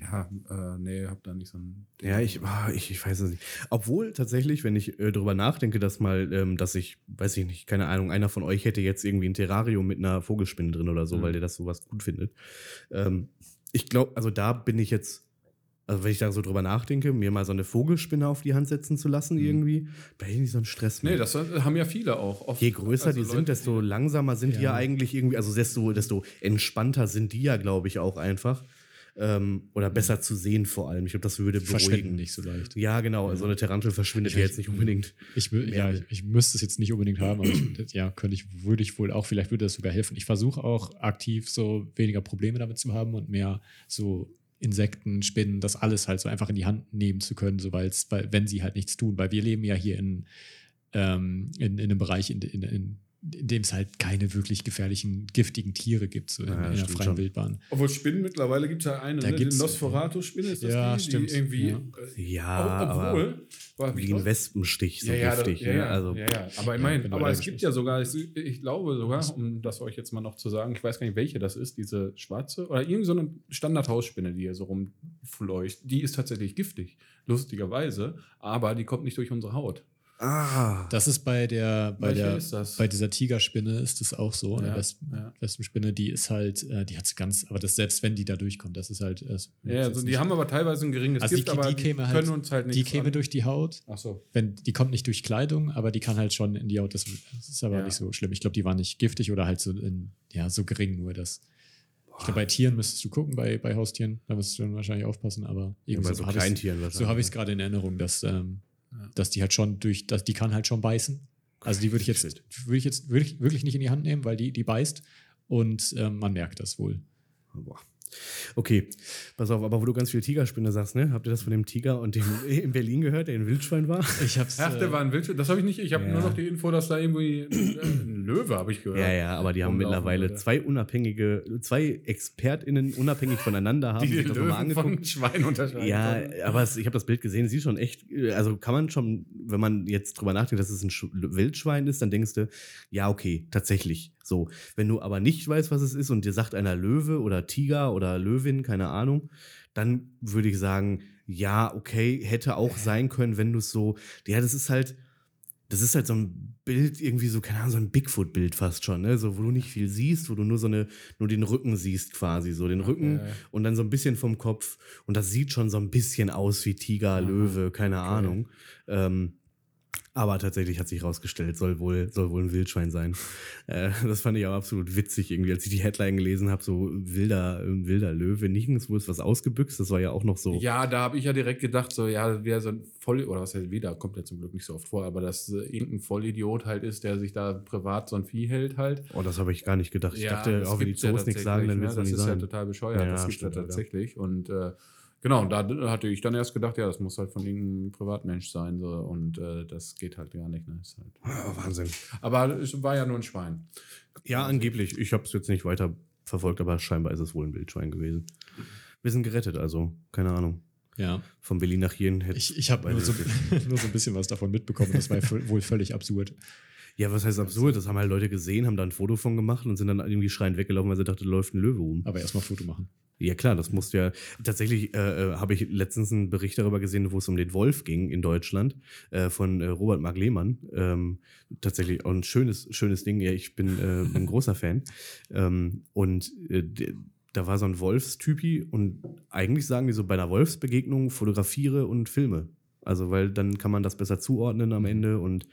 ja, äh, nee, hab da nicht so ein. Ja, ich, ah, ich, ich weiß es nicht. Obwohl tatsächlich, wenn ich äh, drüber nachdenke, dass mal, ähm, dass ich, weiß ich nicht, keine Ahnung, einer von euch hätte jetzt irgendwie ein Terrarium mit einer Vogelspinne drin oder so, Mhm. weil der das sowas gut findet. Ähm, ich glaube, also da bin ich jetzt, Also wenn ich da so drüber nachdenke, mir mal so eine Vogelspinne auf die Hand setzen zu lassen irgendwie, da hätte ich nicht so einen Stress Nee, mit. das haben ja viele auch. Oft. Je größer Also die sind, Leute, desto langsamer sind die ja Ja. eigentlich irgendwie, also desto, desto entspannter sind die ja, glaube ich, auch einfach. Ähm, oder besser zu sehen vor allem. Ich glaube, das würde Verschwinden beruhigen. nicht so leicht. Ja, genau. So eine Tarantel verschwindet Ich- ja jetzt nicht unbedingt. Ich, will, ja, ich, ich müsste es jetzt nicht unbedingt haben, aber ich, ja, könnte ich, würde ich wohl auch, vielleicht würde das sogar helfen. Ich versuche auch aktiv so weniger Probleme damit zu haben und mehr so Insekten, Spinnen, das alles halt so einfach in die Hand nehmen zu können, so weil's, weil, wenn sie halt nichts tun. Weil wir leben ja hier in, ähm, in, in einem Bereich, in, in, in, in dem es halt keine wirklich gefährlichen, giftigen Tiere gibt, so in, Ja, in der freien schon. Wildbahn. Obwohl Spinnen mittlerweile gibt es ja eine, Da ne? die gibt's- Nosferatu-Spinne ist das Ja, die, stimmt. die irgendwie. Ja. äh, Ja, ob- aber obwohl. war- wie ein Wespenstich, so ja, giftig. ja, ne? ja, Also, ja, ja, aber immerhin, genau, aber es gibt ja sogar, ich, ich glaube sogar, um das euch jetzt mal noch zu sagen, ich weiß gar nicht, welche das ist, diese schwarze oder irgend so eine Standardhausspinne, die hier so rumfleucht, die ist tatsächlich giftig, lustigerweise, aber die kommt nicht durch unsere Haut. Ah, Das ist bei der, bei Welche der, bei dieser Tigerspinne ist das auch so. Ja, Eine Wespen, ja. Wespenspinne, die ist halt, äh, die hat so ganz, aber das selbst wenn die da durchkommt, das ist halt. Das, Ja, also die haben aber teilweise ein geringes also die, Gift, aber die käme halt, können uns halt nicht. die käme durch die Haut. Ach so. Wenn, die kommt nicht durch Kleidung, aber die kann halt schon in die Haut. Das, das ist aber Ja. nicht so schlimm. Ich glaube, die war nicht giftig oder halt so, in, ja, so gering nur das. Ich glaube, bei Tieren müsstest du gucken, bei, bei Haustieren, da müsstest du dann wahrscheinlich aufpassen, aber bei irgendwie so hab ich's- Kleintieren so wahrscheinlich. habe ich es gerade in Erinnerung, dass, ähm, Ja. dass die halt schon durch, dass die kann halt schon beißen. Also die würde ich jetzt, würde ich jetzt wirklich, wirklich nicht in die Hand nehmen, weil die, die beißt und ähm, man merkt das wohl. Boah. Okay, pass auf, aber wo du ganz viel Tigerspinne sagst, ne? Habt ihr das von dem Tiger und dem in Berlin gehört, der ein Wildschwein war? Ich hab's. Ach, der äh, war ein Wildschwein. Das habe ich nicht. Ich habe Ja. nur noch die Info, dass da irgendwie äh, ein Löwe, habe ich gehört. Ja, ja, aber die haben mittlerweile würde. zwei unabhängige, zwei ExpertInnen unabhängig voneinander haben die sich den das nochmal Löwen angeguckt. von Schwein unterscheiden. Ja, können. aber es, ich habe das Bild gesehen, sieht schon echt, äh, also kann man schon, wenn man jetzt drüber nachdenkt, dass es ein Sch Wildschwein ist, dann denkst du, ja, okay, tatsächlich. So, wenn du aber nicht weißt, was es ist und dir sagt einer Löwe oder Tiger oder Löwin, keine Ahnung, dann würde ich sagen, ja, okay, hätte auch sein können, wenn du es so, ja, das ist halt, das ist halt so ein Bild, irgendwie so, keine Ahnung, so ein Bigfoot-Bild fast schon, ne? So, wo du nicht viel siehst, wo du nur so eine, nur den Rücken siehst quasi, so den Rücken ja. und dann so ein bisschen vom Kopf. Und das sieht schon so ein bisschen aus wie Tiger, Aha, Löwe, keine okay. Ahnung. Ähm, aber tatsächlich hat sich rausgestellt, soll wohl, soll wohl ein Wildschwein sein. Äh, das fand ich auch absolut witzig, irgendwie, als ich die Headline gelesen habe, so wilder, ein wilder Löwe, nirgendwo ist was ausgebüxt. Das war ja auch noch so. Ja, da habe ich ja direkt gedacht, so, ja, wer so ein Voll, oder was heißt wieder, kommt ja zum Glück nicht so oft vor, aber dass äh, irgendein Vollidiot halt ist, der sich da privat so ein Vieh hält halt. Oh, das habe ich gar nicht gedacht. Ich Ja, dachte, auch wenn die gibt's ja Zoos nichts sagen, dann wird es ne? nicht Das ist sein. ja total bescheuert, Ja, das gibt es ja tatsächlich. Und äh, genau, da hatte ich dann erst gedacht, ja, das muss halt von irgendeinem Privatmensch sein so, und äh, das geht halt gar nicht. Ne? Ist halt. Ah, Wahnsinn. Aber es war ja nur ein Schwein. Ja, angeblich. Ich habe es jetzt nicht weiter verfolgt, aber scheinbar ist es wohl ein Wildschwein gewesen. Wir sind gerettet, also keine Ahnung. ja. Von Berlin nach Jen hätte Ich, ich habe nur, so, ich nur so ein bisschen was davon mitbekommen. Das war wohl völlig absurd. Ja, was heißt absurd? Das haben halt Leute gesehen, haben da ein Foto von gemacht und sind dann irgendwie schreiend weggelaufen, weil sie dachten, da läuft ein Löwe rum. Aber erstmal Foto machen. Ja, klar, das musste ja. Tatsächlich äh, äh, habe ich letztens einen Bericht darüber gesehen, wo es um den Wolf ging in Deutschland, äh, von äh, Robert Mark Lehmann. Ähm, tatsächlich auch ein schönes, schönes Ding. Ja, ich bin äh, ein großer Fan. Ähm, und äh, da war so ein Wolfstypi und eigentlich sagen die so bei einer Wolfsbegegnung fotografiere und filme. Also, weil dann kann man das besser zuordnen am Ende und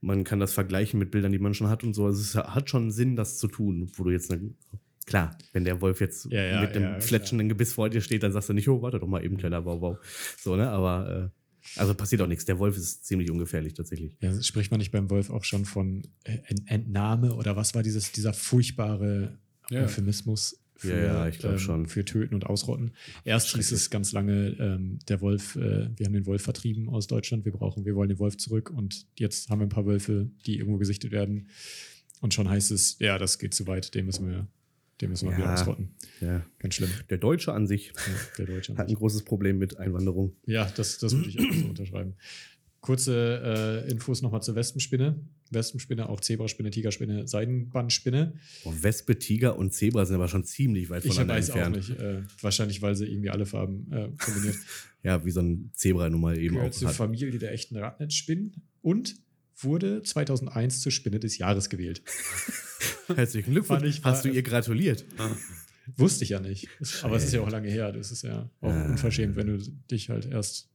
man kann das vergleichen mit Bildern, die man schon hat und so. Also es hat schon Sinn, das zu tun, wo du jetzt eine, Klar, wenn der Wolf jetzt Ja, ja, mit dem ja, klar. fletschenden Gebiss vor dir steht, dann sagst du nicht, oh, warte doch mal eben, kleiner Bau, Bau. So, ne? Aber äh, also passiert auch nichts. Der Wolf ist ziemlich ungefährlich tatsächlich. Ja, spricht man nicht beim Wolf auch schon von äh, Ent- Entnahme oder was war dieses, dieser furchtbare Ja. Euphemismus für, Ja, ja, ich glaub ähm, schon. für Töten und Ausrotten? Erst hieß es ganz lange, ähm, der Wolf, äh, wir haben den Wolf vertrieben aus Deutschland, wir brauchen, wir wollen den Wolf zurück und jetzt haben wir ein paar Wölfe, die irgendwo gesichtet werden. Und schon heißt es, ja, das geht zu weit, den müssen wir, den müssen wir Ja. wieder ausrotten. Ja. Ganz schlimm. Der Deutsche an sich Ja, der Deutsche. hat ein großes Problem mit Einwanderung. Ja, das, das würde ich auch so unterschreiben. Kurze äh, Infos nochmal zur Wespenspinne. Wespenspinne, auch Zebraspinne, Tigerspinne, Seidenbandspinne. Oh, Wespe, Tiger und Zebra sind aber schon ziemlich weit Ich voneinander weiß entfernt. auch nicht. Äh, wahrscheinlich, weil sie irgendwie alle Farben äh, kombiniert. Ja, wie so ein Zebra nun mal eben Gehört auch zur hat. Familie der echten Radnetzspinnen und wurde 2001 zur Spinne des Jahres gewählt. Herzlichen Glückwunsch. Hast du ihr gratuliert? Wusste ich ja nicht. Aber es ist ja auch lange her. Das ist ja auch Ja. unverschämt, wenn du dich halt erst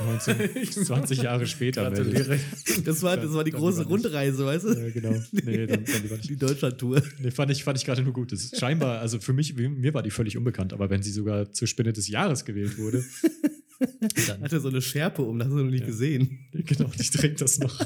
19, 20 Jahre später meldest. Das war, das war die Dann große. Rundreise, weißt du? Ja, genau. Nee, dann. Die Deutschland-Tour. Nee, fand ich, fand ich gerade nur gut. Das ist scheinbar, also für mich, mir war die völlig unbekannt, aber wenn sie sogar zur Spinne des Jahres gewählt wurde, dann, Hatte so eine Schärpe um, das hast du noch nicht Ja. gesehen. genau, ich trinke das noch.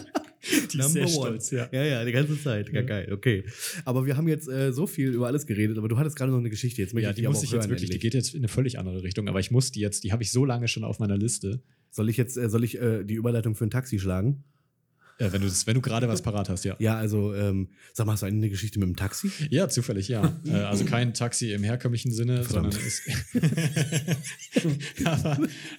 Die ist sehr stolz, ja. Ja, ja, die ganze Zeit. Ja, Ja. geil, okay. Aber wir haben jetzt äh, so viel über alles geredet, aber du hattest gerade noch eine Geschichte. Jetzt möchte Ja, ich die aber muss ich jetzt hören, wirklich, die endlich. geht jetzt in eine völlig andere Richtung, aber ich muss die jetzt, die habe ich so lange schon auf meiner Liste. Soll ich jetzt, äh, soll ich äh, die Überleitung für ein Taxi schlagen? Äh, wenn du, wenn du gerade was parat hast, ja. Ja, also, ähm, sag mal, hast du eine Geschichte mit dem Taxi? Ja, zufällig, ja. Äh, also kein Taxi im herkömmlichen Sinne, Verdammt. sondern ist. Aber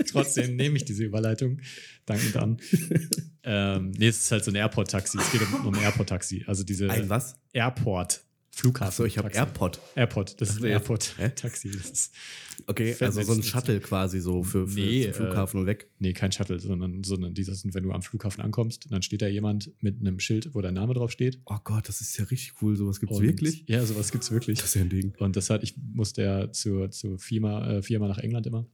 trotzdem nehme ich diese Überleitung. Dankend an. ähm, nee, es ist halt so ein Airport-Taxi. Es geht um, um ein Airport-Taxi. Also diese Ein was? Airport. Flughafen. Achso, ich habe. AirPod. Airport, das ist ein ist- Okay, also so ein Shuttle quasi so für, für Nee, zum Flughafen und weg. Nee, kein Shuttle, sondern, sondern dieses wenn du am Flughafen ankommst, dann steht da jemand mit einem Schild, wo dein Name drauf steht. Oh Gott, das ist ja richtig cool. Sowas gibt's Und- wirklich? Ja, sowas gibt's wirklich. Das ist ja ein Ding. Und das hat, ich musste ja zur, zur Firma, äh, Firma nach England immer.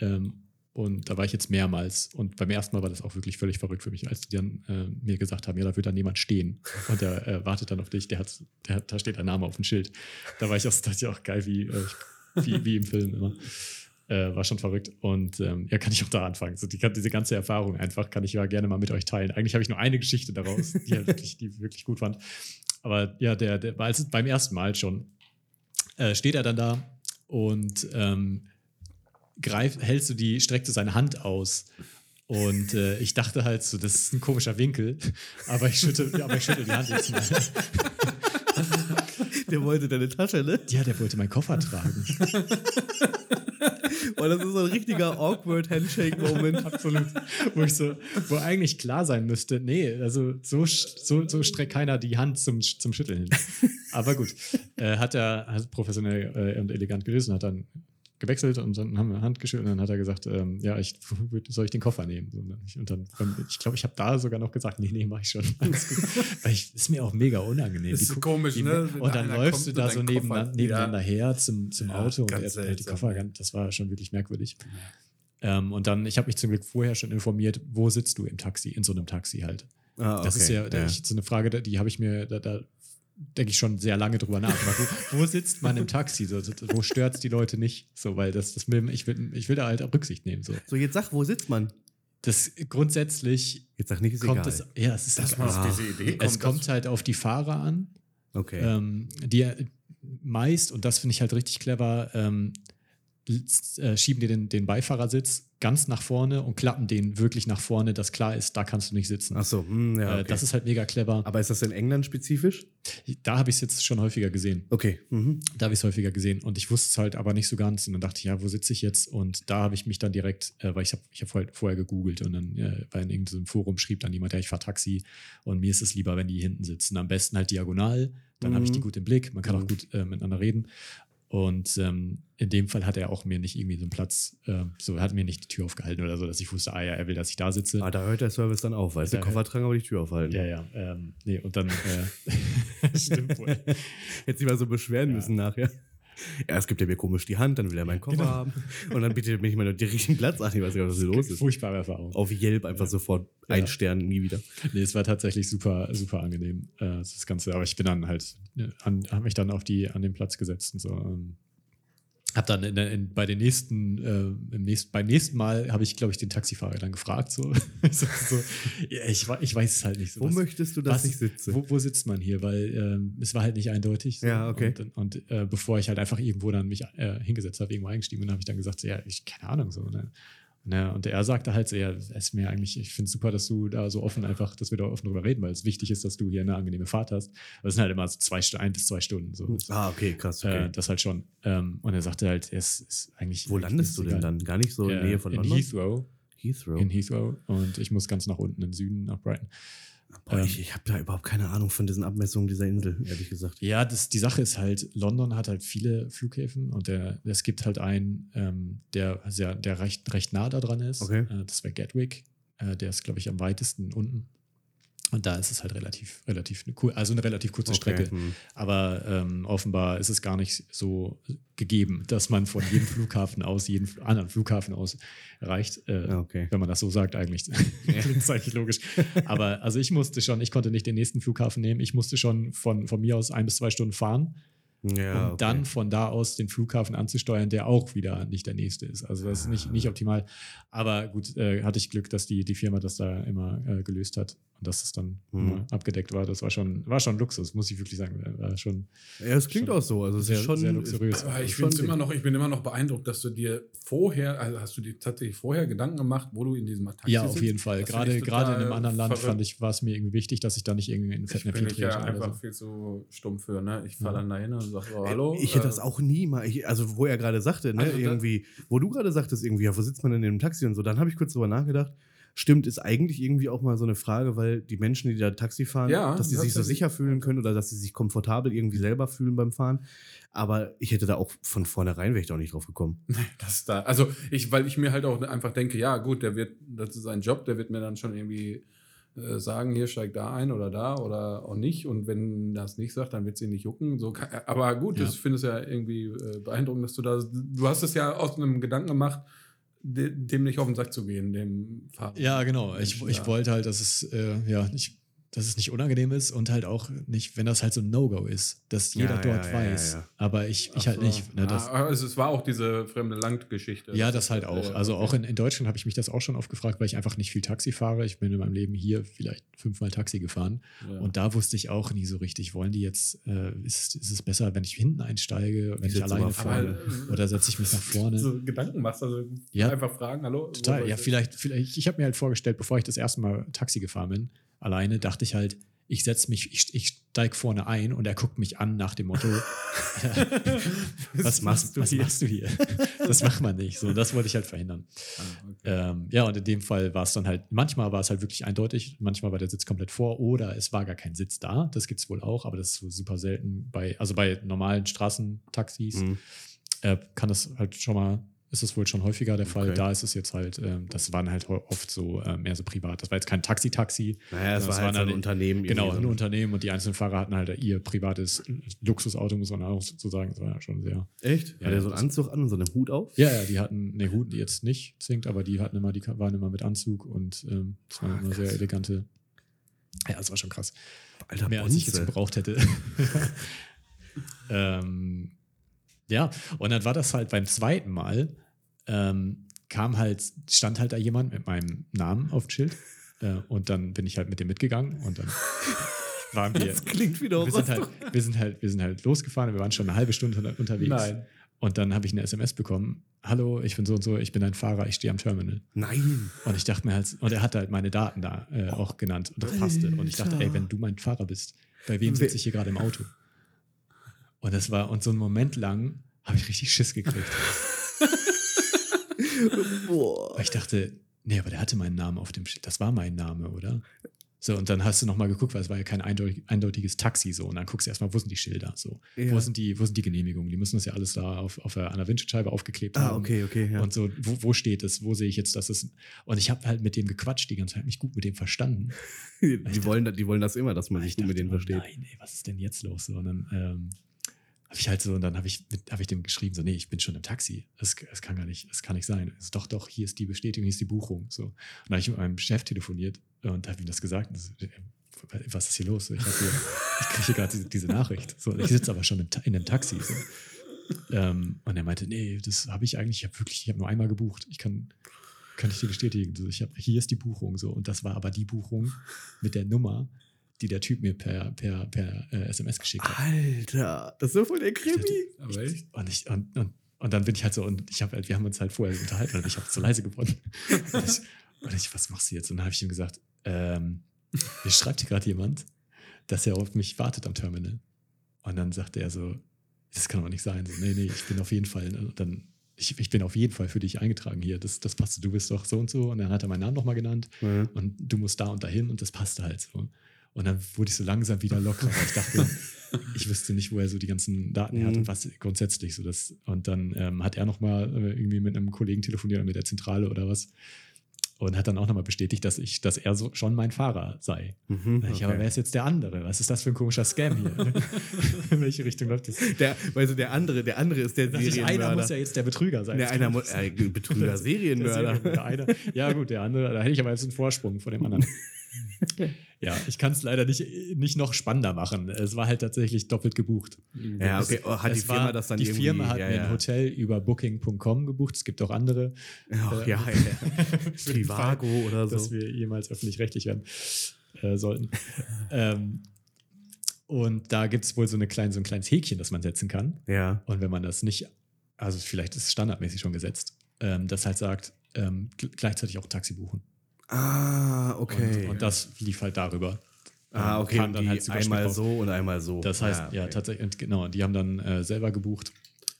Ähm, und da war ich jetzt mehrmals. Und beim ersten Mal war das auch wirklich völlig verrückt für mich, als die dann äh, mir gesagt haben, ja, da wird dann jemand stehen. Und der äh, wartet dann auf dich, der hat, der hat, da steht dein Name auf dem Schild. Da war ich auch, dachte ich auch geil, wie, äh, wie, wie im Film immer. Äh, war schon verrückt. Und ähm, ja, kann ich auch da anfangen. So die, diese ganze Erfahrung einfach kann ich ja gerne mal mit euch teilen. Eigentlich habe ich nur eine Geschichte daraus, die, halt wirklich, die ich wirklich gut fand. Aber ja, der, der als, beim ersten Mal schon äh, steht er dann da und ähm, greift, hält so die, streckt so seine Hand aus. Und äh, ich dachte halt so, das ist ein komischer Winkel, aber ich schüttel, aber ich schüttel die Hand jetzt mal. Der wollte deine Tasche, ne? Ja, der wollte meinen Koffer tragen. Weil das ist so ein richtiger awkward Handshake-Moment. Absolut. Wo ich so, wo eigentlich klar sein müsste, nee, also so, so, so streckt keiner die Hand zum, zum Schütteln. Aber gut, äh, hat er hat professionell äh, und elegant gelöst und hat dann gewechselt und dann haben wir Hand geschüttelt und dann hat er gesagt, ähm, ja, ich, soll ich den Koffer nehmen? Ne? Und dann, ich glaube, ich habe da sogar noch gesagt, nee, nee, mach ich schon. Weil ich, ist mir auch mega unangenehm. Die ist guck- komisch, die- ne? Wenn Und dann läufst du da so Koffer- nebeneinander, nebeneinander her zum, zum Ja, Auto und er hält die. Koffer, das war schon wirklich merkwürdig. Ähm, und dann, ich habe mich zum Glück vorher schon informiert, wo sitzt du im Taxi, in so einem Taxi halt. Ah, Das ist ja, da Ich, so eine Frage, die habe ich mir, da, da denke ich schon sehr lange drüber nach. Wo, wo sitzt man im Taxi? So, wo stört es die Leute nicht? So, weil das, das will, ich, will, ich will da halt auch Rücksicht nehmen. So. So, jetzt sag, wo sitzt man? Das grundsätzlich Jetzt sag nicht, ist kommt egal. es, ja, es ist Ah. auf diese Idee kommt. es kommt halt auf die Fahrer an. okay. Ähm, die meist, und das finde ich halt richtig clever, ähm, äh, schieben dir den, den Beifahrersitz ganz nach vorne und klappen den wirklich nach vorne, dass klar ist, da kannst du nicht sitzen. Ach so, hm, ja, äh, okay. das ist halt mega clever. Aber ist das in England spezifisch? Da habe ich es jetzt schon häufiger gesehen. Okay. Mhm. Da habe ich es häufiger gesehen und ich wusste es halt aber nicht so ganz. Und dann dachte ich, ja, wo sitze ich jetzt? Und da habe ich mich dann direkt, äh, weil ich habe ich hab vorher, vorher gegoogelt und dann äh, bei in irgendeinem Forum schrieb dann jemand, ja, ich fahre Taxi und mir ist es lieber, wenn die hinten sitzen. Am besten halt diagonal, dann habe ich die Mhm. gut im Blick, man kann Mhm. auch gut äh, miteinander reden. Und ähm, in dem Fall hat er auch mir nicht irgendwie so einen Platz, äh, so er hat mir nicht die Tür aufgehalten oder so, dass ich wusste, ah ja, er will, dass ich da sitze. Ah, da hört der Service dann auf, weißt du? Koffer tragen, aber die Tür aufhalten. Ja, ja. Ähm, nee, und dann äh, stimmt wohl. Hätte sich mal so beschweren Ja. müssen nachher. Erst gibt er mir komisch die Hand, dann will er meinen Koffer Genau. haben. Und dann bietet er mir nicht mal den richtigen Platz an. Ich weiß gar nicht, was hier los ist. Furchtbare Erfahrung. Auf Yelp einfach sofort Ja. ein Stern, nie wieder. Nee, es war tatsächlich super, super angenehm, äh, das Ganze. Aber ich bin dann halt, äh, an, habe mich dann auf die, an den Platz gesetzt und so. Ähm, hab dann in, in, bei den nächsten, äh, im nächsten, beim nächsten Mal habe ich, glaube ich, den Taxifahrer dann gefragt. So, so, so ja, ich, ich weiß es halt nicht so. Wo was- möchtest du, dass was- ich sitze? Wo, wo sitzt man hier? Weil ähm, es war halt nicht eindeutig. Ja, okay. Und, und äh, bevor ich halt einfach irgendwo dann mich äh, hingesetzt habe, irgendwo eingestiegen bin, habe ich dann gesagt, so, ja, ich keine Ahnung so. Ne? Ne, und er sagte halt es ist mir eigentlich, ich finde es super, dass du da so offen einfach, dass wir da offen drüber reden, weil es wichtig ist, dass du hier eine angenehme Fahrt hast. Das sind halt immer so zwei, ein bis zwei Stunden. So. Ah, okay, krass. Okay. Äh, das halt schon. Ähm, und er sagte halt, es ist eigentlich. Wo landest du denn dann? Gar nicht so in Äh, Nähe von in London? Heathrow. Heathrow. In Heathrow. Und ich muss ganz nach unten im Süden, nach Brighton. Boah, ähm, ich ich habe da überhaupt keine Ahnung von diesen Abmessungen dieser Insel, ehrlich gesagt. Ja, das, die Sache ist halt, London hat halt viele Flughäfen und der, es gibt halt einen, ähm, der, sehr, der recht, recht nah da dran ist. Okay. Äh, das wäre Gatwick. Äh, der ist, glaube ich, am weitesten unten. Und da ist es halt relativ, relativ cool, also eine relativ kurze Okay, Strecke. hm. Aber ähm, offenbar ist es gar nicht so gegeben, dass man von jedem Flughafen aus, jeden Fl- anderen Flughafen aus erreicht. Äh, okay. Wenn man das so sagt, eigentlich. Klingt es eigentlich logisch. Aber also ich musste schon, ich konnte nicht den nächsten Flughafen nehmen. Ich musste schon von, von mir aus ein bis zwei Stunden fahren, Ja, um okay. dann von da aus den Flughafen anzusteuern, der auch wieder nicht der nächste ist. Also das ist nicht, nicht optimal. Aber gut, äh, hatte ich Glück, dass die, die Firma das da immer äh, gelöst hat und dass es dann Mhm. abgedeckt war. Das war schon, war schon Luxus, muss ich wirklich sagen. War schon Ja, es klingt schon auch so. Also es sehr- ist schon sehr luxuriös. Aber ich, schon immer noch, ich bin immer noch beeindruckt, dass du dir vorher, also hast du dir tatsächlich vorher Gedanken gemacht, wo du in diesem Taxi Ja, auf sitzt? jeden Fall. Das Gerade, gerade in einem anderen Land verrückt. fand ich, war es mir irgendwie wichtig, dass ich da nicht irgendwie in Ich Fettnäpfchen bin ich ja trete oder einfach so. viel zu stumm für, ne? Ich fahre Ja. dann dahin und sage so, Ey, hallo. Ich hätte äh, das auch nie mal. Ich, also, wo er gerade sagte, ne, Also irgendwie, wo du gerade sagtest, irgendwie, ja, wo sitzt man denn in dem Taxi und so, dann habe ich kurz drüber nachgedacht. Stimmt, ist eigentlich irgendwie auch mal so eine Frage, weil die Menschen, die da Taxi fahren, Ja, dass sie sich so sicher fühlen können oder dass sie sich komfortabel irgendwie selber fühlen beim Fahren. Aber ich hätte da auch von vornherein wäre ich da auch nicht drauf gekommen. Das da, also ich, weil ich mir halt auch einfach denke, ja gut, der wird, das ist sein Job, der wird mir dann schon irgendwie äh, sagen, hier steigt da ein oder da oder auch nicht. Und wenn das nicht sagt, dann wird sie nicht jucken. So, aber gut, Ja. ich finde es ja irgendwie äh, beeindruckend, dass du da, du hast es ja aus einem Gedanken gemacht, dem nicht auf den Sack zu gehen, dem Fahrer. Ja, genau. Ich, ich wollte halt, dass es, äh, ja, nicht, dass es nicht unangenehm ist und halt auch nicht, wenn das halt so ein No-Go ist, dass jeder Ja, dort ja, weiß. ja, ja. Aber ich, ich halt so. nicht. Ne, das, ja, also es war auch diese fremde Landgeschichte. Ja, das halt auch. Also auch in, in Deutschland habe ich mich das auch schon oft gefragt, weil ich einfach nicht viel Taxi fahre. Ich bin in meinem Leben hier vielleicht fünfmal Taxi gefahren. Ja. Und da wusste ich auch nie so richtig, wollen die jetzt, äh, ist, ist es besser, wenn ich hinten einsteige, wenn ich, sitze alleine fahre? Oder setze ich mich nach vorne? so Gedanken machst, also Ja. einfach fragen, hallo? Total, ja, ich- vielleicht, vielleicht, ich habe mir halt vorgestellt, bevor ich das erste Mal Taxi gefahren bin, alleine, dachte ich halt, ich setze mich, ich, ich steige vorne ein und er guckt mich an nach dem Motto, was, machst, was machst du hier? Das macht man nicht. So, das wollte ich halt verhindern. Ah, okay. Ähm, ja, und in dem Fall war es dann halt, manchmal war es halt wirklich eindeutig, manchmal war der Sitz komplett vor oder es war gar kein Sitz da. Das gibt es wohl auch, aber das ist so super selten bei, also bei normalen Straßentaxis Mhm. äh, kann das halt schon mal, ist es wohl schon häufiger der Fall. Okay. Da ist es jetzt halt, ähm, das waren halt oft so äh, mehr so privat. Das war jetzt kein Taxi-Taxi. Naja, es war halt so ein Unternehmen. Genau, ein. Unternehmen und die einzelnen Fahrer hatten halt ihr privates Luxusauto, muss man auch so sagen. Das war ja schon sehr. Echt? Ja, Hat er so einen Anzug an und so einen Hut auf? Ja, ja, die hatten, ne, Hut jetzt nicht zwingend, aber die hatten immer, die waren immer mit Anzug und ähm, das waren Ah, immer sehr krass. elegante. Ja, das war schon krass. Alter, Mehr als ich jetzt Bonze. gebraucht hätte. ähm, ja, und dann war das halt beim zweiten Mal, ähm, kam halt, stand halt da jemand mit meinem Namen auf dem Schild äh, und dann bin ich halt mit dem mitgegangen und dann waren wir. Das klingt wieder Wir sind, halt, wir, sind halt, wir sind halt losgefahren, wir waren schon eine halbe Stunde unter- unterwegs. Nein. Und dann habe ich eine SMS bekommen: Hallo, ich bin so und so, ich bin ein Fahrer, ich stehe am Terminal. Nein. Und ich dachte mir halt, und er hat halt meine Daten da äh, auch genannt und das passte. Und ich dachte, ey, wenn du mein Fahrer bist, bei wem sitze ich hier gerade im Auto? Und das war, und so einen Moment lang habe ich richtig Schiss gekriegt. Boah. Weil ich dachte, nee, aber der hatte meinen Namen auf dem Schild. Das war mein Name, oder? So, und dann hast du nochmal geguckt, weil es war ja kein eindeutig, eindeutiges Taxi so. Und dann guckst du erstmal, wo sind die Schilder? So, Ja. wo, sind die, wo sind die Genehmigungen? Die müssen das ja alles da auf, auf der Windschutzscheibe aufgeklebt Ah, haben. okay, okay, ja. Und so, wo, wo steht es? Wo sehe ich jetzt, dass es. Und ich habe halt mit dem gequatscht die ganze Zeit, mich gut mit dem verstanden. die, wollen, die wollen das immer, dass man Ich sich gut mit denen oh versteht. Nein, ey, was ist denn jetzt los? So, und dann ähm, habe ich halt so, und dann habe ich, hab ich dem geschrieben, so, nee, ich bin schon im Taxi. Das, das kann gar nicht, das kann nicht sein. Also, doch, doch, hier ist die Bestätigung, hier ist die Buchung. So. Und dann habe ich mit meinem Chef telefoniert und habe ihm das gesagt. So, äh, was ist hier los? So, Ich, ich kriege gerade diese, Nachricht. So, ich sitze aber schon Ta- in einem Taxi. So. Ähm, und er meinte, nee, das habe ich eigentlich, ich habe wirklich, ich habe nur einmal gebucht. Ich kann, kann ich dir bestätigen. So, ich hab, hier ist die Buchung. So. Und das war aber die Buchung mit der Nummer, die der Typ mir per, per, per äh, SMS geschickt hat. Alter, das ist so voll der Krimi. Aber echt? Und, ich, und, und, und dann bin ich halt so, und ich habe halt, wir haben uns halt vorher unterhalten und ich habe so leise geworden. Und ich, und ich, was machst du jetzt? Und dann habe ich ihm gesagt, ähm, mir schreibt hier gerade jemand, dass er auf mich wartet am Terminal. Und dann sagte er so, das kann aber nicht sein. So, nee, nee, ich bin auf jeden Fall, ne? Und dann, ich, ich bin auf jeden Fall für dich eingetragen hier. Das, das passt, du bist doch so und so. Und dann hat er meinen Namen nochmal genannt Ja. und du musst da und dahin und das passte halt so. Und dann wurde ich so langsam wieder locker, weil ich dachte, ich wüsste nicht, wo er so die ganzen Daten her hat Mhm. und was grundsätzlich so das. Und dann ähm, hat er nochmal äh, irgendwie mit einem Kollegen telefoniert, mit der Zentrale oder was. und hat dann auch nochmal bestätigt, dass ich, dass er so schon mein Fahrer sei. Mhm, Ich, aber wer ist jetzt der andere? Was ist das für ein komischer Scam hier? In welche Richtung läuft das? Der, du, der andere, der andere ist der ich, Serienmörder. einer muss ja jetzt der Betrüger sein. Das einer muss, äh, Betrüger, Der Serienmörder. Serienmörder, einer. Ja, gut, der andere, da hätte ich aber jetzt einen Vorsprung vor dem anderen. Ja, ich kann es leider nicht, nicht noch spannender machen. Es war halt tatsächlich doppelt gebucht. Ja, okay. Oh, hat die Es Firma war, das dann Die irgendwie- Firma hat ja, mir ja. ein Hotel über Booking.com gebucht. Es gibt auch andere. Ach, Äh, ja, ja, den Fall, Trivago oder dass so. wir jemals öffentlich-rechtlich werden äh, sollten. ähm, und da gibt es wohl so, eine kleine, so ein kleines Häkchen, das man setzen kann. Ja. Und wenn man das nicht, also vielleicht ist es standardmäßig schon gesetzt, ähm, das halt sagt, ähm, gl- gleichzeitig auch Taxi buchen. Ah, okay. Und, und das lief halt darüber. ah, Ähm, okay. kam Und dann halt einmal so und einmal so. Das heißt, ja, okay. tatsächlich, und genau, die haben dann äh, selber gebucht.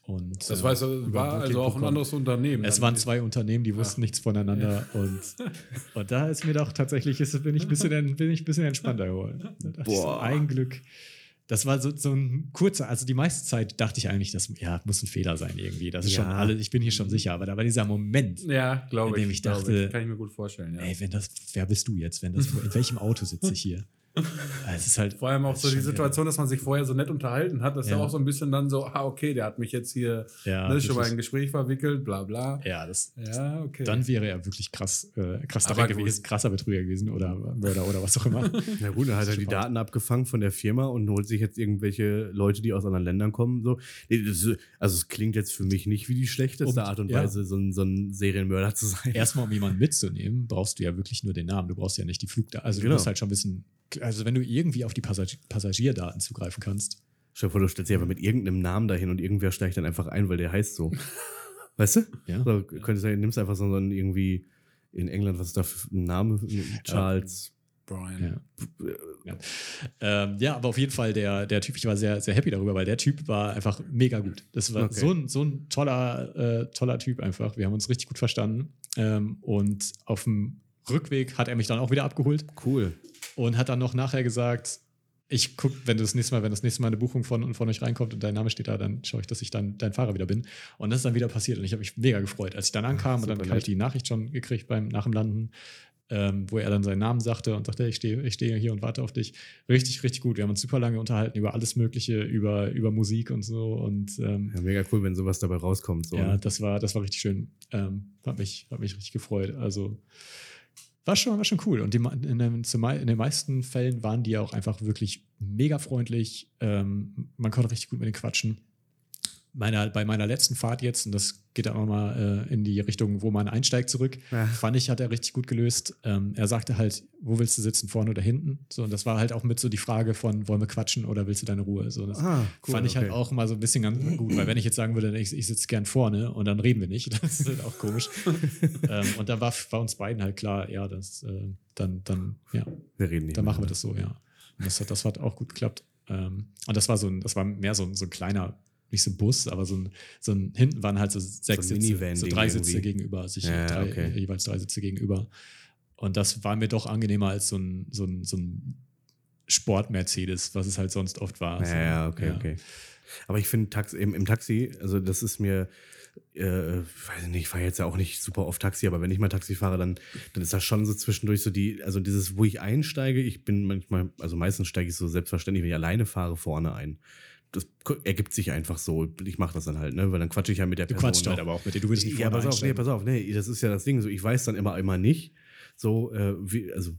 Und, Das äh, war also auch ein anderes Unternehmen. Es waren zwei Unternehmen, die wussten nichts voneinander und, und da ist mir doch tatsächlich, ist, bin, ich ein bisschen, bin ich ein bisschen entspannter geworden. Da dachte ich so, Boah. ein Glück. Das war so, so ein kurzer, also die meiste Zeit dachte ich eigentlich, das ja, muss ein Fehler sein irgendwie. Das ist Ja. schon alles, ich bin hier schon sicher, aber da war dieser Moment, Ja, glaube in ich. dem ich dachte, kann ich mir gut vorstellen. Ja. ey, wenn das, wer bist du jetzt? Wenn das, in welchem Auto sitze ich hier? Es ist halt Vor allem auch das so die Situation, dass man sich vorher so nett unterhalten hat, dass ja Ja. auch so ein bisschen dann so, ah, okay, der hat mich jetzt hier Ja, ne, schon mal in ein Gespräch verwickelt, bla bla. Ja, das, Ja, okay. dann wäre er wirklich krass, äh, krass darin gewesen, krasser Betrüger gewesen oder Mörder oder was auch immer. Na gut, dann hat er die. Daten abgefangen von der Firma und holt sich jetzt irgendwelche Leute, die aus anderen Ländern kommen. So. Also es klingt jetzt für mich nicht wie die schlechteste Und- Art und ja. Weise, so ein, so ein Serienmörder zu sein. Erstmal, um jemanden mitzunehmen, brauchst du ja wirklich nur den Namen. Du brauchst ja nicht die Flugdaten. Also Genau. du musst halt schon wissen, also wenn du irgendwie auf die Passag Passagierdaten zugreifen kannst. Stell dir vor, du stellst dich einfach mit irgendeinem Namen dahin und irgendwer steigt dann einfach ein, weil der heißt so. weißt du? Ja. So, könntest du, nimmst einfach so einen irgendwie in England, was ist da für ein Name? Charles. Brian. Ja. Ja. Ähm, ja, aber auf jeden Fall der, der Typ, ich war sehr, sehr happy darüber, weil der Typ war einfach mega gut. Das war Okay. so, ein, so ein toller, äh, toller Typ einfach. Wir haben uns richtig gut verstanden. Ähm, und auf dem Rückweg hat er mich dann auch wieder abgeholt Cool. Und hat dann noch nachher gesagt, ich gucke, wenn du das nächste Mal, wenn das nächste Mal eine Buchung von, von euch reinkommt und dein Name steht da, dann schaue ich, dass ich dann dein Fahrer wieder bin. Und das ist dann wieder passiert und ich habe mich mega gefreut, als ich dann ankam und dann habe ich die Nachricht schon gekriegt beim nach dem Landen, ähm, wo er dann seinen Namen sagte und sagte, ich stehe ich stehe hier und warte auf dich. Richtig, richtig gut. Wir haben uns super lange unterhalten über alles Mögliche, über, über Musik und so und ähm, Ja, mega cool, wenn sowas dabei rauskommt. So, ja, ne? das war, das war richtig schön. Ähm, hat, mich, hat mich richtig gefreut. Also war schon, war schon cool. Und die, in, den, in den meisten Fällen waren die auch einfach wirklich mega freundlich. Ähm, man konnte richtig gut mit denen quatschen. Meiner, bei meiner letzten Fahrt jetzt, und das geht dann auch mal äh, in die Richtung, wo man einsteigt zurück, Ja. fand ich, hat er richtig gut gelöst. Ähm, er sagte halt, wo willst du sitzen, vorne oder hinten? So, und das war halt auch mit so die Frage von, wollen wir quatschen oder willst du deine Ruhe? So, das, Ah, cool, fand ich halt okay. auch mal so ein bisschen ganz gut, weil wenn ich jetzt sagen würde, ich, ich sitze gern vorne und dann reden wir nicht, das ist halt auch komisch. ähm, und dann war bei uns beiden halt klar, ja, das, äh, dann, dann, ja, Wir reden nicht dann machen wir das so, ja. Und das hat, das hat auch gut geklappt. Ähm, und das war so ein, das war mehr so ein, so ein kleiner, nicht so ein Bus, aber so ein, so ein, hinten waren halt so sechs So Sitze, so drei Sitze irgendwie. gegenüber, sich Ja, drei, okay. jeweils drei Sitze gegenüber. Und das war mir doch angenehmer als so ein, so ein, so ein Sport-Mercedes, was es halt sonst oft war. Ja, ja, okay, ja. okay. Aber ich finde im, im Taxi, also das ist mir, äh, weiß nicht, ich fahre jetzt ja auch nicht super oft Taxi, aber wenn ich mal Taxi fahre, dann, dann ist das schon so zwischendurch so die, also dieses, wo ich einsteige, ich bin manchmal, also meistens steige ich so selbstverständlich, wenn ich alleine fahre, vorne ein. Das ergibt sich einfach so. Ich mache das dann halt, ne? Weil dann quatsche ich ja mit der Du Person. quatscht halt aber auch mit dir. Du willst nicht Ja, pass auf, nee, pass auf, nee, das ist ja das Ding. So, ich weiß dann immer, immer nicht. So, äh, wie, also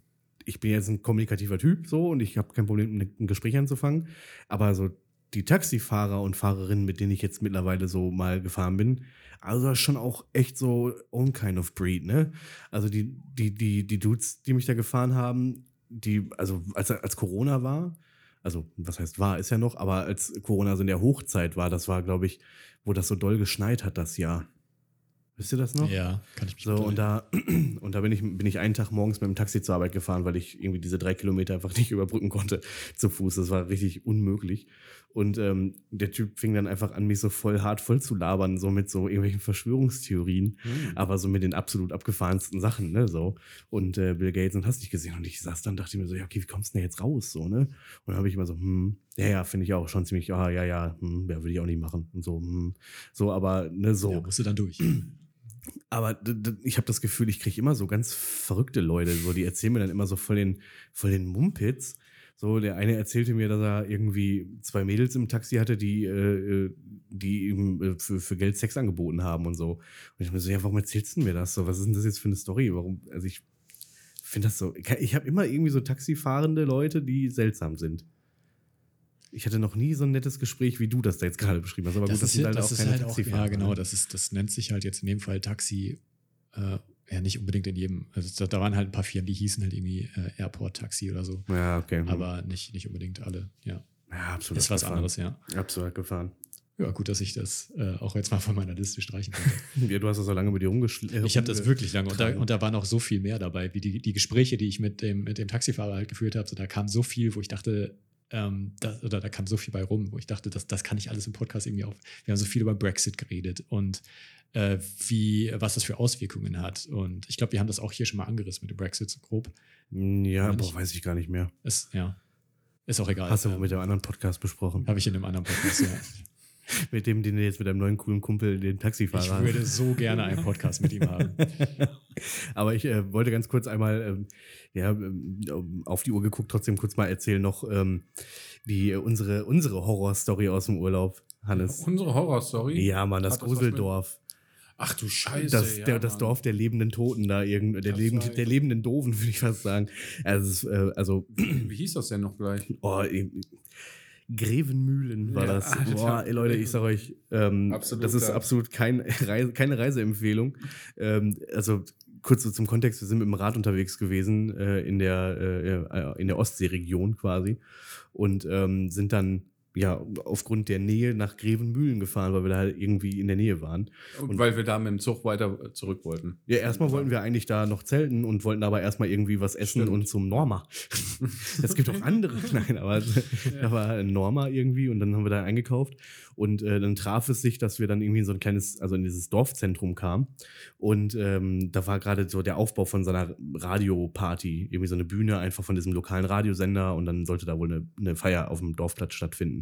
ich bin jetzt ein kommunikativer Typ so und ich habe kein Problem, ein ein Gespräch anzufangen. Aber so die Taxifahrer und Fahrerinnen, mit denen ich jetzt mittlerweile so mal gefahren bin, also schon auch echt so own kind of breed, ne? Also die, die, die, die Dudes, die mich da gefahren haben, die, also als, als Corona war, also was heißt war, ist ja noch, aber als Corona so in der Hochzeit war, das war, glaube ich, wo das so doll geschneit hat das Jahr. Wisst ihr das noch? Ja, kann ich mich So, und da, und da bin ich, bin ich einen Tag morgens mit dem Taxi zur Arbeit gefahren, weil ich irgendwie diese drei Kilometer einfach nicht überbrücken konnte zu Fuß. Das war richtig unmöglich. Und ähm, der Typ fing dann einfach an, mich so voll hart voll zu labern, so mit so irgendwelchen Verschwörungstheorien, Hm. aber so mit den absolut abgefahrensten Sachen, ne, so. Und äh, Bill Gates und hast dich gesehen. Und ich saß dann, dachte mir so, ja, okay, wie kommst du denn jetzt raus, so, ne? Und dann habe ich immer so, hm, ja, ja, finde ich auch schon ziemlich, ah, ja, ja, hm, ja, würde ich auch nicht machen. Und so, hm, so, aber, ne, so. Ja, musst du dann durch. aber ich habe das Gefühl, ich kriege immer so ganz verrückte Leute, so die erzählen mir dann immer so voll den, voll den Mumpitz. So, der eine erzählte mir, dass er irgendwie zwei Mädels im Taxi hatte, die, äh, äh, die ihm äh, für, für Geld Sex angeboten haben und so. Und ich mir so, ja, warum erzählst du mir das so? Was ist denn das jetzt für eine Story? Warum? Also ich finde das so. Ich habe immer irgendwie so taxifahrende Leute, die seltsam sind. Ich hatte noch nie so ein nettes Gespräch, wie du das da jetzt gerade beschrieben hast. Aber das gut, das ist, sind halt das auch keine halt auch, Taxifahrer. ja genau, ne? das ist, das nennt sich halt jetzt in dem Fall Taxi, äh, ja nicht unbedingt in jedem, also da, da waren halt ein paar Firmen, die hießen halt irgendwie äh, Airport Taxi oder so, Ja, okay. aber nicht, nicht unbedingt alle, ja. ja, absolut Ist was abgefahren. anderes, ja. Absolut gefahren. Ja, gut, dass ich das äh, auch jetzt mal von meiner Liste streichen konnte. Ja, du hast das so lange mit dir rumgeschlichen. Ich habe das wirklich lange und da, und da war noch so viel mehr dabei, wie die, die Gespräche, die ich mit dem, mit dem Taxifahrer halt geführt habe. So, da kam so viel, wo ich dachte, ähm, da, oder da kam so viel bei rum, wo ich dachte, das, das kann ich alles im Podcast irgendwie auf. Wir haben so viel über Brexit geredet und äh, wie, was das für Auswirkungen hat. Und ich glaube, wir haben das auch hier schon mal angerissen mit dem Brexit so grob. Ja, Oder boah, nicht? weiß ich gar nicht mehr. Ist, ja, ist auch egal. Hast du Ähm, mit dem anderen Podcast besprochen? Habe ich in einem anderen Podcast, ja. Mit dem, den du jetzt mit deinem neuen coolen Kumpel, den Taxifahrer Ich würde so gerne einen Podcast mit ihm haben. Aber ich äh, wollte ganz kurz einmal, ähm, ja, ähm, auf die Uhr geguckt, trotzdem kurz mal erzählen noch ähm, die, äh, unsere, unsere Horrorstory aus dem Urlaub, Hannes. Unsere Horrorstory. Ja, Mann, das Hat das was Gruseldorf. Ach du Scheiße. Das, ja, der, das. Dorf der lebenden Toten da, irgend, der, lebend, der lebenden Doofen, würde ich fast sagen. Also, äh, also Wie hieß das denn noch gleich? Oh. Grevenmühlen war Ja, das. Alter. Boah, ey, Leute, ich sag euch, ähm, Absolut, das ist ja. absolut kein Reise, keine Reiseempfehlung. Ähm, also kurz so zum Kontext, wir sind mit dem Rad unterwegs gewesen äh, in, der, äh, in der Ostseeregion quasi und ähm, sind dann ja aufgrund der Nähe nach Grevenmühlen gefahren, weil wir da halt irgendwie in der Nähe waren. Und weil wir da mit dem Zug weiter zurück wollten. Ja, erstmal wollten wir eigentlich da noch zelten und wollten aber erstmal irgendwie was essen Stimmt. und zum Norma. Es gibt auch andere, nein, aber da war ein Norma irgendwie und dann haben wir da eingekauft und äh, dann traf es sich, dass wir dann irgendwie in so ein kleines, also in dieses Dorfzentrum kamen und ähm, da war gerade so der Aufbau von so einer Radioparty, irgendwie so eine Bühne einfach von diesem lokalen Radiosender und dann sollte da wohl eine, eine Feier auf dem Dorfplatz stattfinden.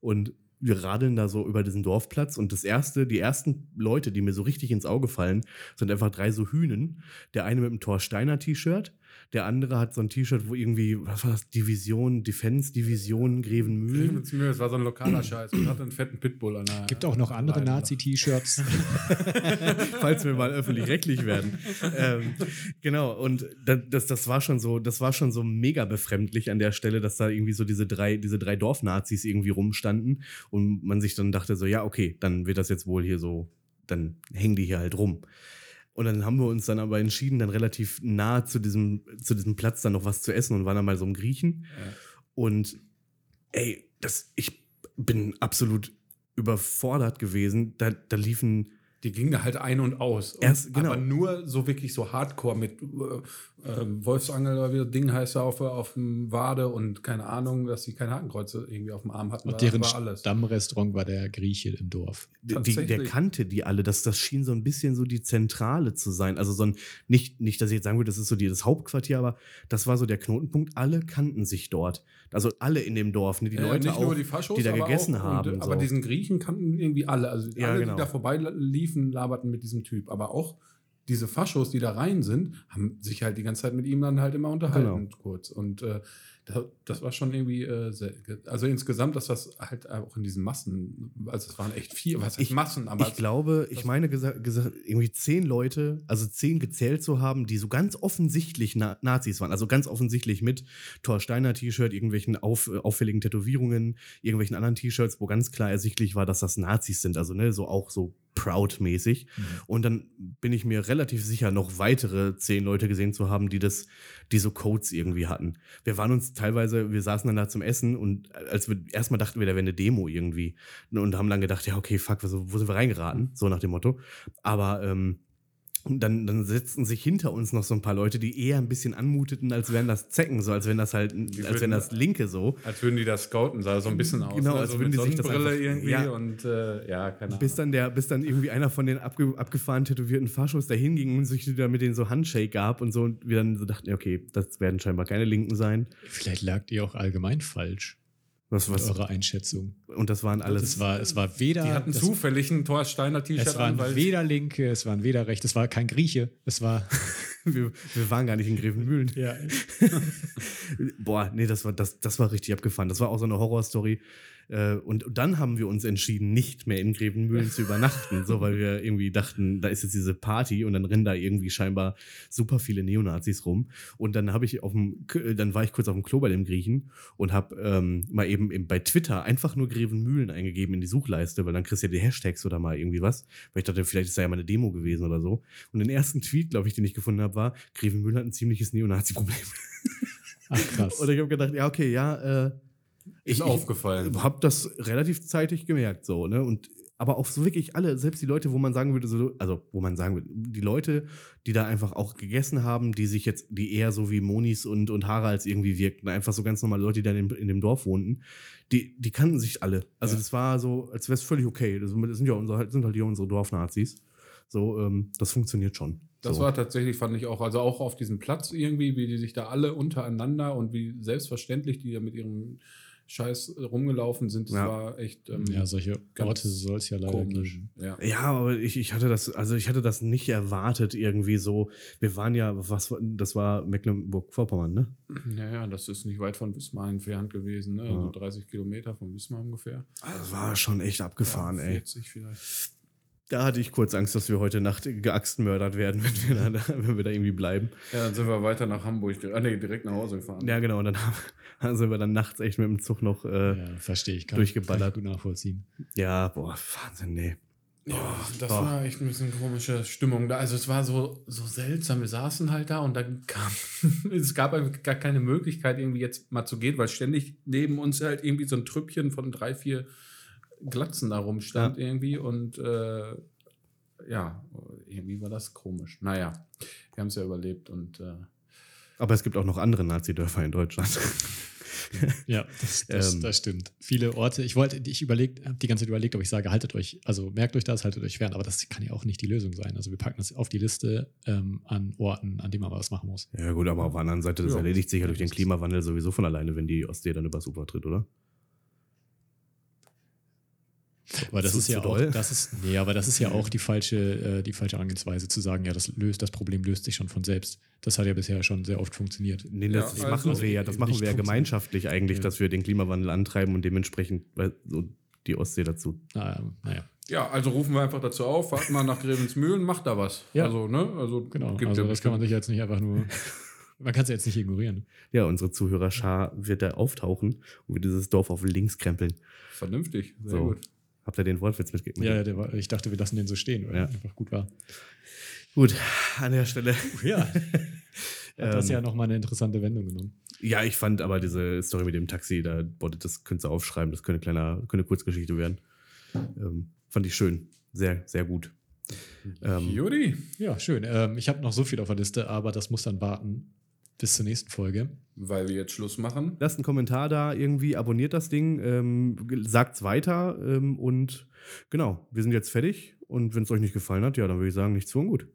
Und wir radeln da so über diesen Dorfplatz und das erste, die ersten Leute, die mir so richtig ins Auge fallen, sind einfach drei so Hühnen. Der eine mit einem Thor Steiner T-Shirt, der andere hat so ein T-Shirt, wo irgendwie, was war das, Division, Defense Division Grevenmühlen. Das war so ein lokaler Scheiß. Und hatte einen fetten Pitbull an der. Gibt auch noch andere. Nazi-T-Shirts. falls wir mal öffentlich-rechtlich werden. ähm, genau, und da- das, das war schon so, das war schon so mega befremdlich an der Stelle, dass da irgendwie so diese drei, diese drei Dorfnazis irgendwie rumstanden und man sich dann dachte so, ja, okay, dann wird das jetzt wohl hier so, dann hängen die hier halt rum. Und dann haben wir uns dann aber entschieden, dann relativ nah zu diesem, zu diesem Platz dann noch was zu essen und waren dann mal so im Griechen. Ja. Und ey, das, ich bin absolut überfordert gewesen. Da, da liefen Die ging da halt ein und aus. Und, Erst- genau. Aber nur so wirklich so hardcore mit äh, äh, Wolfsangel oder wie das Ding heißt, auf, auf dem Wade und keine Ahnung, dass sie keine Hakenkreuze irgendwie auf dem Arm hatten. Und deren das war alles. Stammrestaurant war der Grieche im Dorf. die, der kannte die alle. Das, das schien so ein bisschen so die Zentrale zu sein. Also so ein, nicht, nicht, dass ich jetzt sagen würde, das ist so die, das Hauptquartier, aber das war so der Knotenpunkt. Alle kannten sich dort. Also alle in dem Dorf. Ne? Die Ja, Leute nicht auch, nur die Faschos, die da gegessen auch, haben. Und, so. Aber diesen Griechen kannten irgendwie alle. Also Ja, alle, genau. die da vorbei liefen, laberten mit diesem Typ. Aber auch diese Faschos, die da rein sind, haben sich halt die ganze Zeit mit ihm dann halt immer unterhalten, Genau. kurz. Und äh, da, das war schon irgendwie, äh, sehr, also insgesamt, dass das halt auch in diesen Massen, also es waren echt vier, was Ich- Massen, aber ich glaube, ich meine gesagt, gesagt, irgendwie zehn Leute, also zehn gezählt zu haben, die so ganz offensichtlich Na Nazis waren. Also ganz offensichtlich mit Thor Steiner T-Shirt, irgendwelchen auf, auffälligen Tätowierungen, irgendwelchen anderen T-Shirts, wo ganz klar ersichtlich war, dass das Nazis sind. Also ne, so auch so Proud-mäßig. Und dann bin ich mir relativ sicher, noch weitere zehn Leute gesehen zu haben, die das, die so Codes irgendwie hatten. Wir waren uns teilweise, wir saßen dann da zum Essen und als wir erstmal dachten wir, da wäre eine Demo irgendwie. Und haben dann gedacht, ja, okay, fuck, wo wo sind wir reingeraten? So nach dem Motto. Aber ähm, und dann, dann setzten sich hinter uns noch so ein paar Leute, die eher ein bisschen anmuteten, als wären das Zecken, so als wenn das halt, als würden- wenn das Linke so. als würden die das scouten, sah so ein bisschen aus. Genau, ne? als so würden mit die sich das einfach- irgendwie ja. und äh, ja, keine Ahnung. Bis dann, der, bis dann irgendwie einer von den abge, abgefahren tätowierten Faschos da hinging und sich wieder mit denen so Handshake gab und so und wir dann so dachten, okay, das werden scheinbar keine Linken sein. Vielleicht lag die auch allgemein falsch. Was, was? Eure Einschätzung. Und das waren alles. Das war, es war weder. Die hatten das, zufällig ein Thor Steiner es T-Shirt waren an, weil weder Linke, es waren weder Rechte, es war kein Grieche. Es war. wir, wir waren gar nicht in Grevenmühlen. ja. Boah, nee, das war, das, das war richtig abgefahren. Das war auch so eine Horrorstory. Und dann haben wir uns entschieden, nicht mehr in Grevenmühlen zu übernachten, so weil wir irgendwie dachten, da ist jetzt diese Party und dann rennen da irgendwie scheinbar super viele Neonazis rum. Und dann habe ich auf dem, K- dann war ich kurz auf dem Klo bei dem Griechen und habe ähm, mal eben bei Twitter einfach nur Grevenmühlen eingegeben in die Suchleiste, weil dann kriegst du ja die Hashtags oder mal irgendwie was. Weil ich dachte, vielleicht ist da ja mal eine Demo gewesen oder so. Und den ersten Tweet, glaube ich, den ich gefunden habe, war, Grevenmühlen hat ein ziemliches Neonazi-Problem. Ach krass. Und ich habe gedacht, ja, okay, ja, äh, ist aufgefallen. habe das relativ zeitig gemerkt, so, ne? Und aber auch so wirklich alle, selbst die Leute, wo man sagen würde, so, also wo man sagen würde, die Leute, die da einfach auch gegessen haben, die sich jetzt, die eher so wie Monis und, und Haralds irgendwie wirkten, einfach so ganz normale Leute, die da in dem, in dem Dorf wohnten, die, die kannten sich alle. Also Ja. das war so, als wäre es völlig okay. Das sind ja unsere, sind halt hier unsere Dorfnazis. So, ähm, das funktioniert schon. Das so. war tatsächlich, fand ich auch, also auch auf diesem Platz irgendwie, wie die sich da alle untereinander und wie selbstverständlich die da mit ihrem Scheiß rumgelaufen sind, das Ja. war echt ähm, ja, solche Orte soll es ja leider komisch. geben. Ja. Ja, aber ich, ich hatte das, also ich hatte das nicht erwartet irgendwie so. Wir waren ja, was, war- das war Mecklenburg-Vorpommern, ne? ja, ja, das ist nicht weit von Wismar entfernt gewesen, ne? Ja. also 30 Kilometer von Wismar ungefähr. Das war schon echt abgefahren, ey. 40 vielleicht. Da hatte ich kurz Angst, dass wir heute Nacht geaxtmördert werden, wenn wir, da, wenn wir da irgendwie bleiben. Ja, dann sind wir weiter nach Hamburg, ah, nee, direkt nach Hause gefahren. Ja, genau. Und dann haben, dann sind wir dann nachts echt mit dem Zug noch. Äh, Ja, verstehe ich. Kann, durchgeballert. Ich gut nachvollziehen. ja, boah, Wahnsinn, nee. Ja, das Boah. war echt ein bisschen komische Stimmung da. Also es war so, so seltsam. Wir saßen halt da und dann kam, es gab einfach gar keine Möglichkeit, irgendwie jetzt mal zu gehen, weil ständig neben uns halt irgendwie so ein Trüppchen von drei, vier Glatzen da rumstand irgendwie und äh, ja, irgendwie war das komisch. Naja, wir haben es ja überlebt und äh, Aber es gibt auch noch andere Nazi-Dörfer in Deutschland. Ja, das, das, Ähm. das stimmt. Viele Orte. Ich wollte, ich überlegt, habe die ganze Zeit überlegt, ob ich sage, haltet euch, also merkt euch das, haltet euch fern. Aber das kann ja auch nicht die Lösung sein. Also wir packen das auf die Liste ähm, an Orten, an denen man was machen muss. ja, gut, aber auf der anderen Seite, das Ja. erledigt sich ja durch den Klimawandel sowieso von alleine, wenn die Ostsee dann übers Ufer tritt, oder? Aber das Zu- ist ja zu auch, doll? das ist, nee, aber das ist ja auch die falsche, äh, die falsche Herangehensweise zu sagen, ja, das löst, das Problem löst sich schon von selbst. Das hat ja bisher schon sehr oft funktioniert. Nee, Ja, das also machen wir ja, das machen wir ja gemeinschaftlich eigentlich, Ja. dass wir den Klimawandel antreiben und dementsprechend so die Ostsee dazu. Na, naja, ja, also rufen wir einfach dazu auf, warten mal nach Grevensmühlen, macht da was. Ja. Also, ne? Also, genau. gibt Also ja das kann man sich jetzt nicht einfach nur, man kann es jetzt nicht ignorieren. Ja, unsere Zuhörerschar wird da auftauchen und wird dieses Dorf auf links krempeln. Vernünftig, sehr So. gut. Habt ihr den Wortwitz mitgegeben? Ja, ja der war, ich dachte, wir lassen den so stehen, weil Ja. er einfach gut war. Gut, an der Stelle. Ja. Hat das Ähm, ja nochmal eine interessante Wendung genommen. Ja, ich fand aber diese Story mit dem Taxi, da boah, das könntest du aufschreiben, das könnte, kleiner, könnte Kurzgeschichte werden. Ähm, fand ich schön. Sehr, sehr gut. Ähm, Judy, Ja, schön. Ähm, ich habe noch so viel auf der Liste, aber das muss dann warten bis zur nächsten Folge. Weil wir jetzt Schluss machen. Lasst einen Kommentar da, irgendwie abonniert das Ding, ähm, es weiter ähm, und genau, wir sind jetzt fertig und wenn es euch nicht gefallen hat, ja, dann würde ich sagen, nichts tun gut.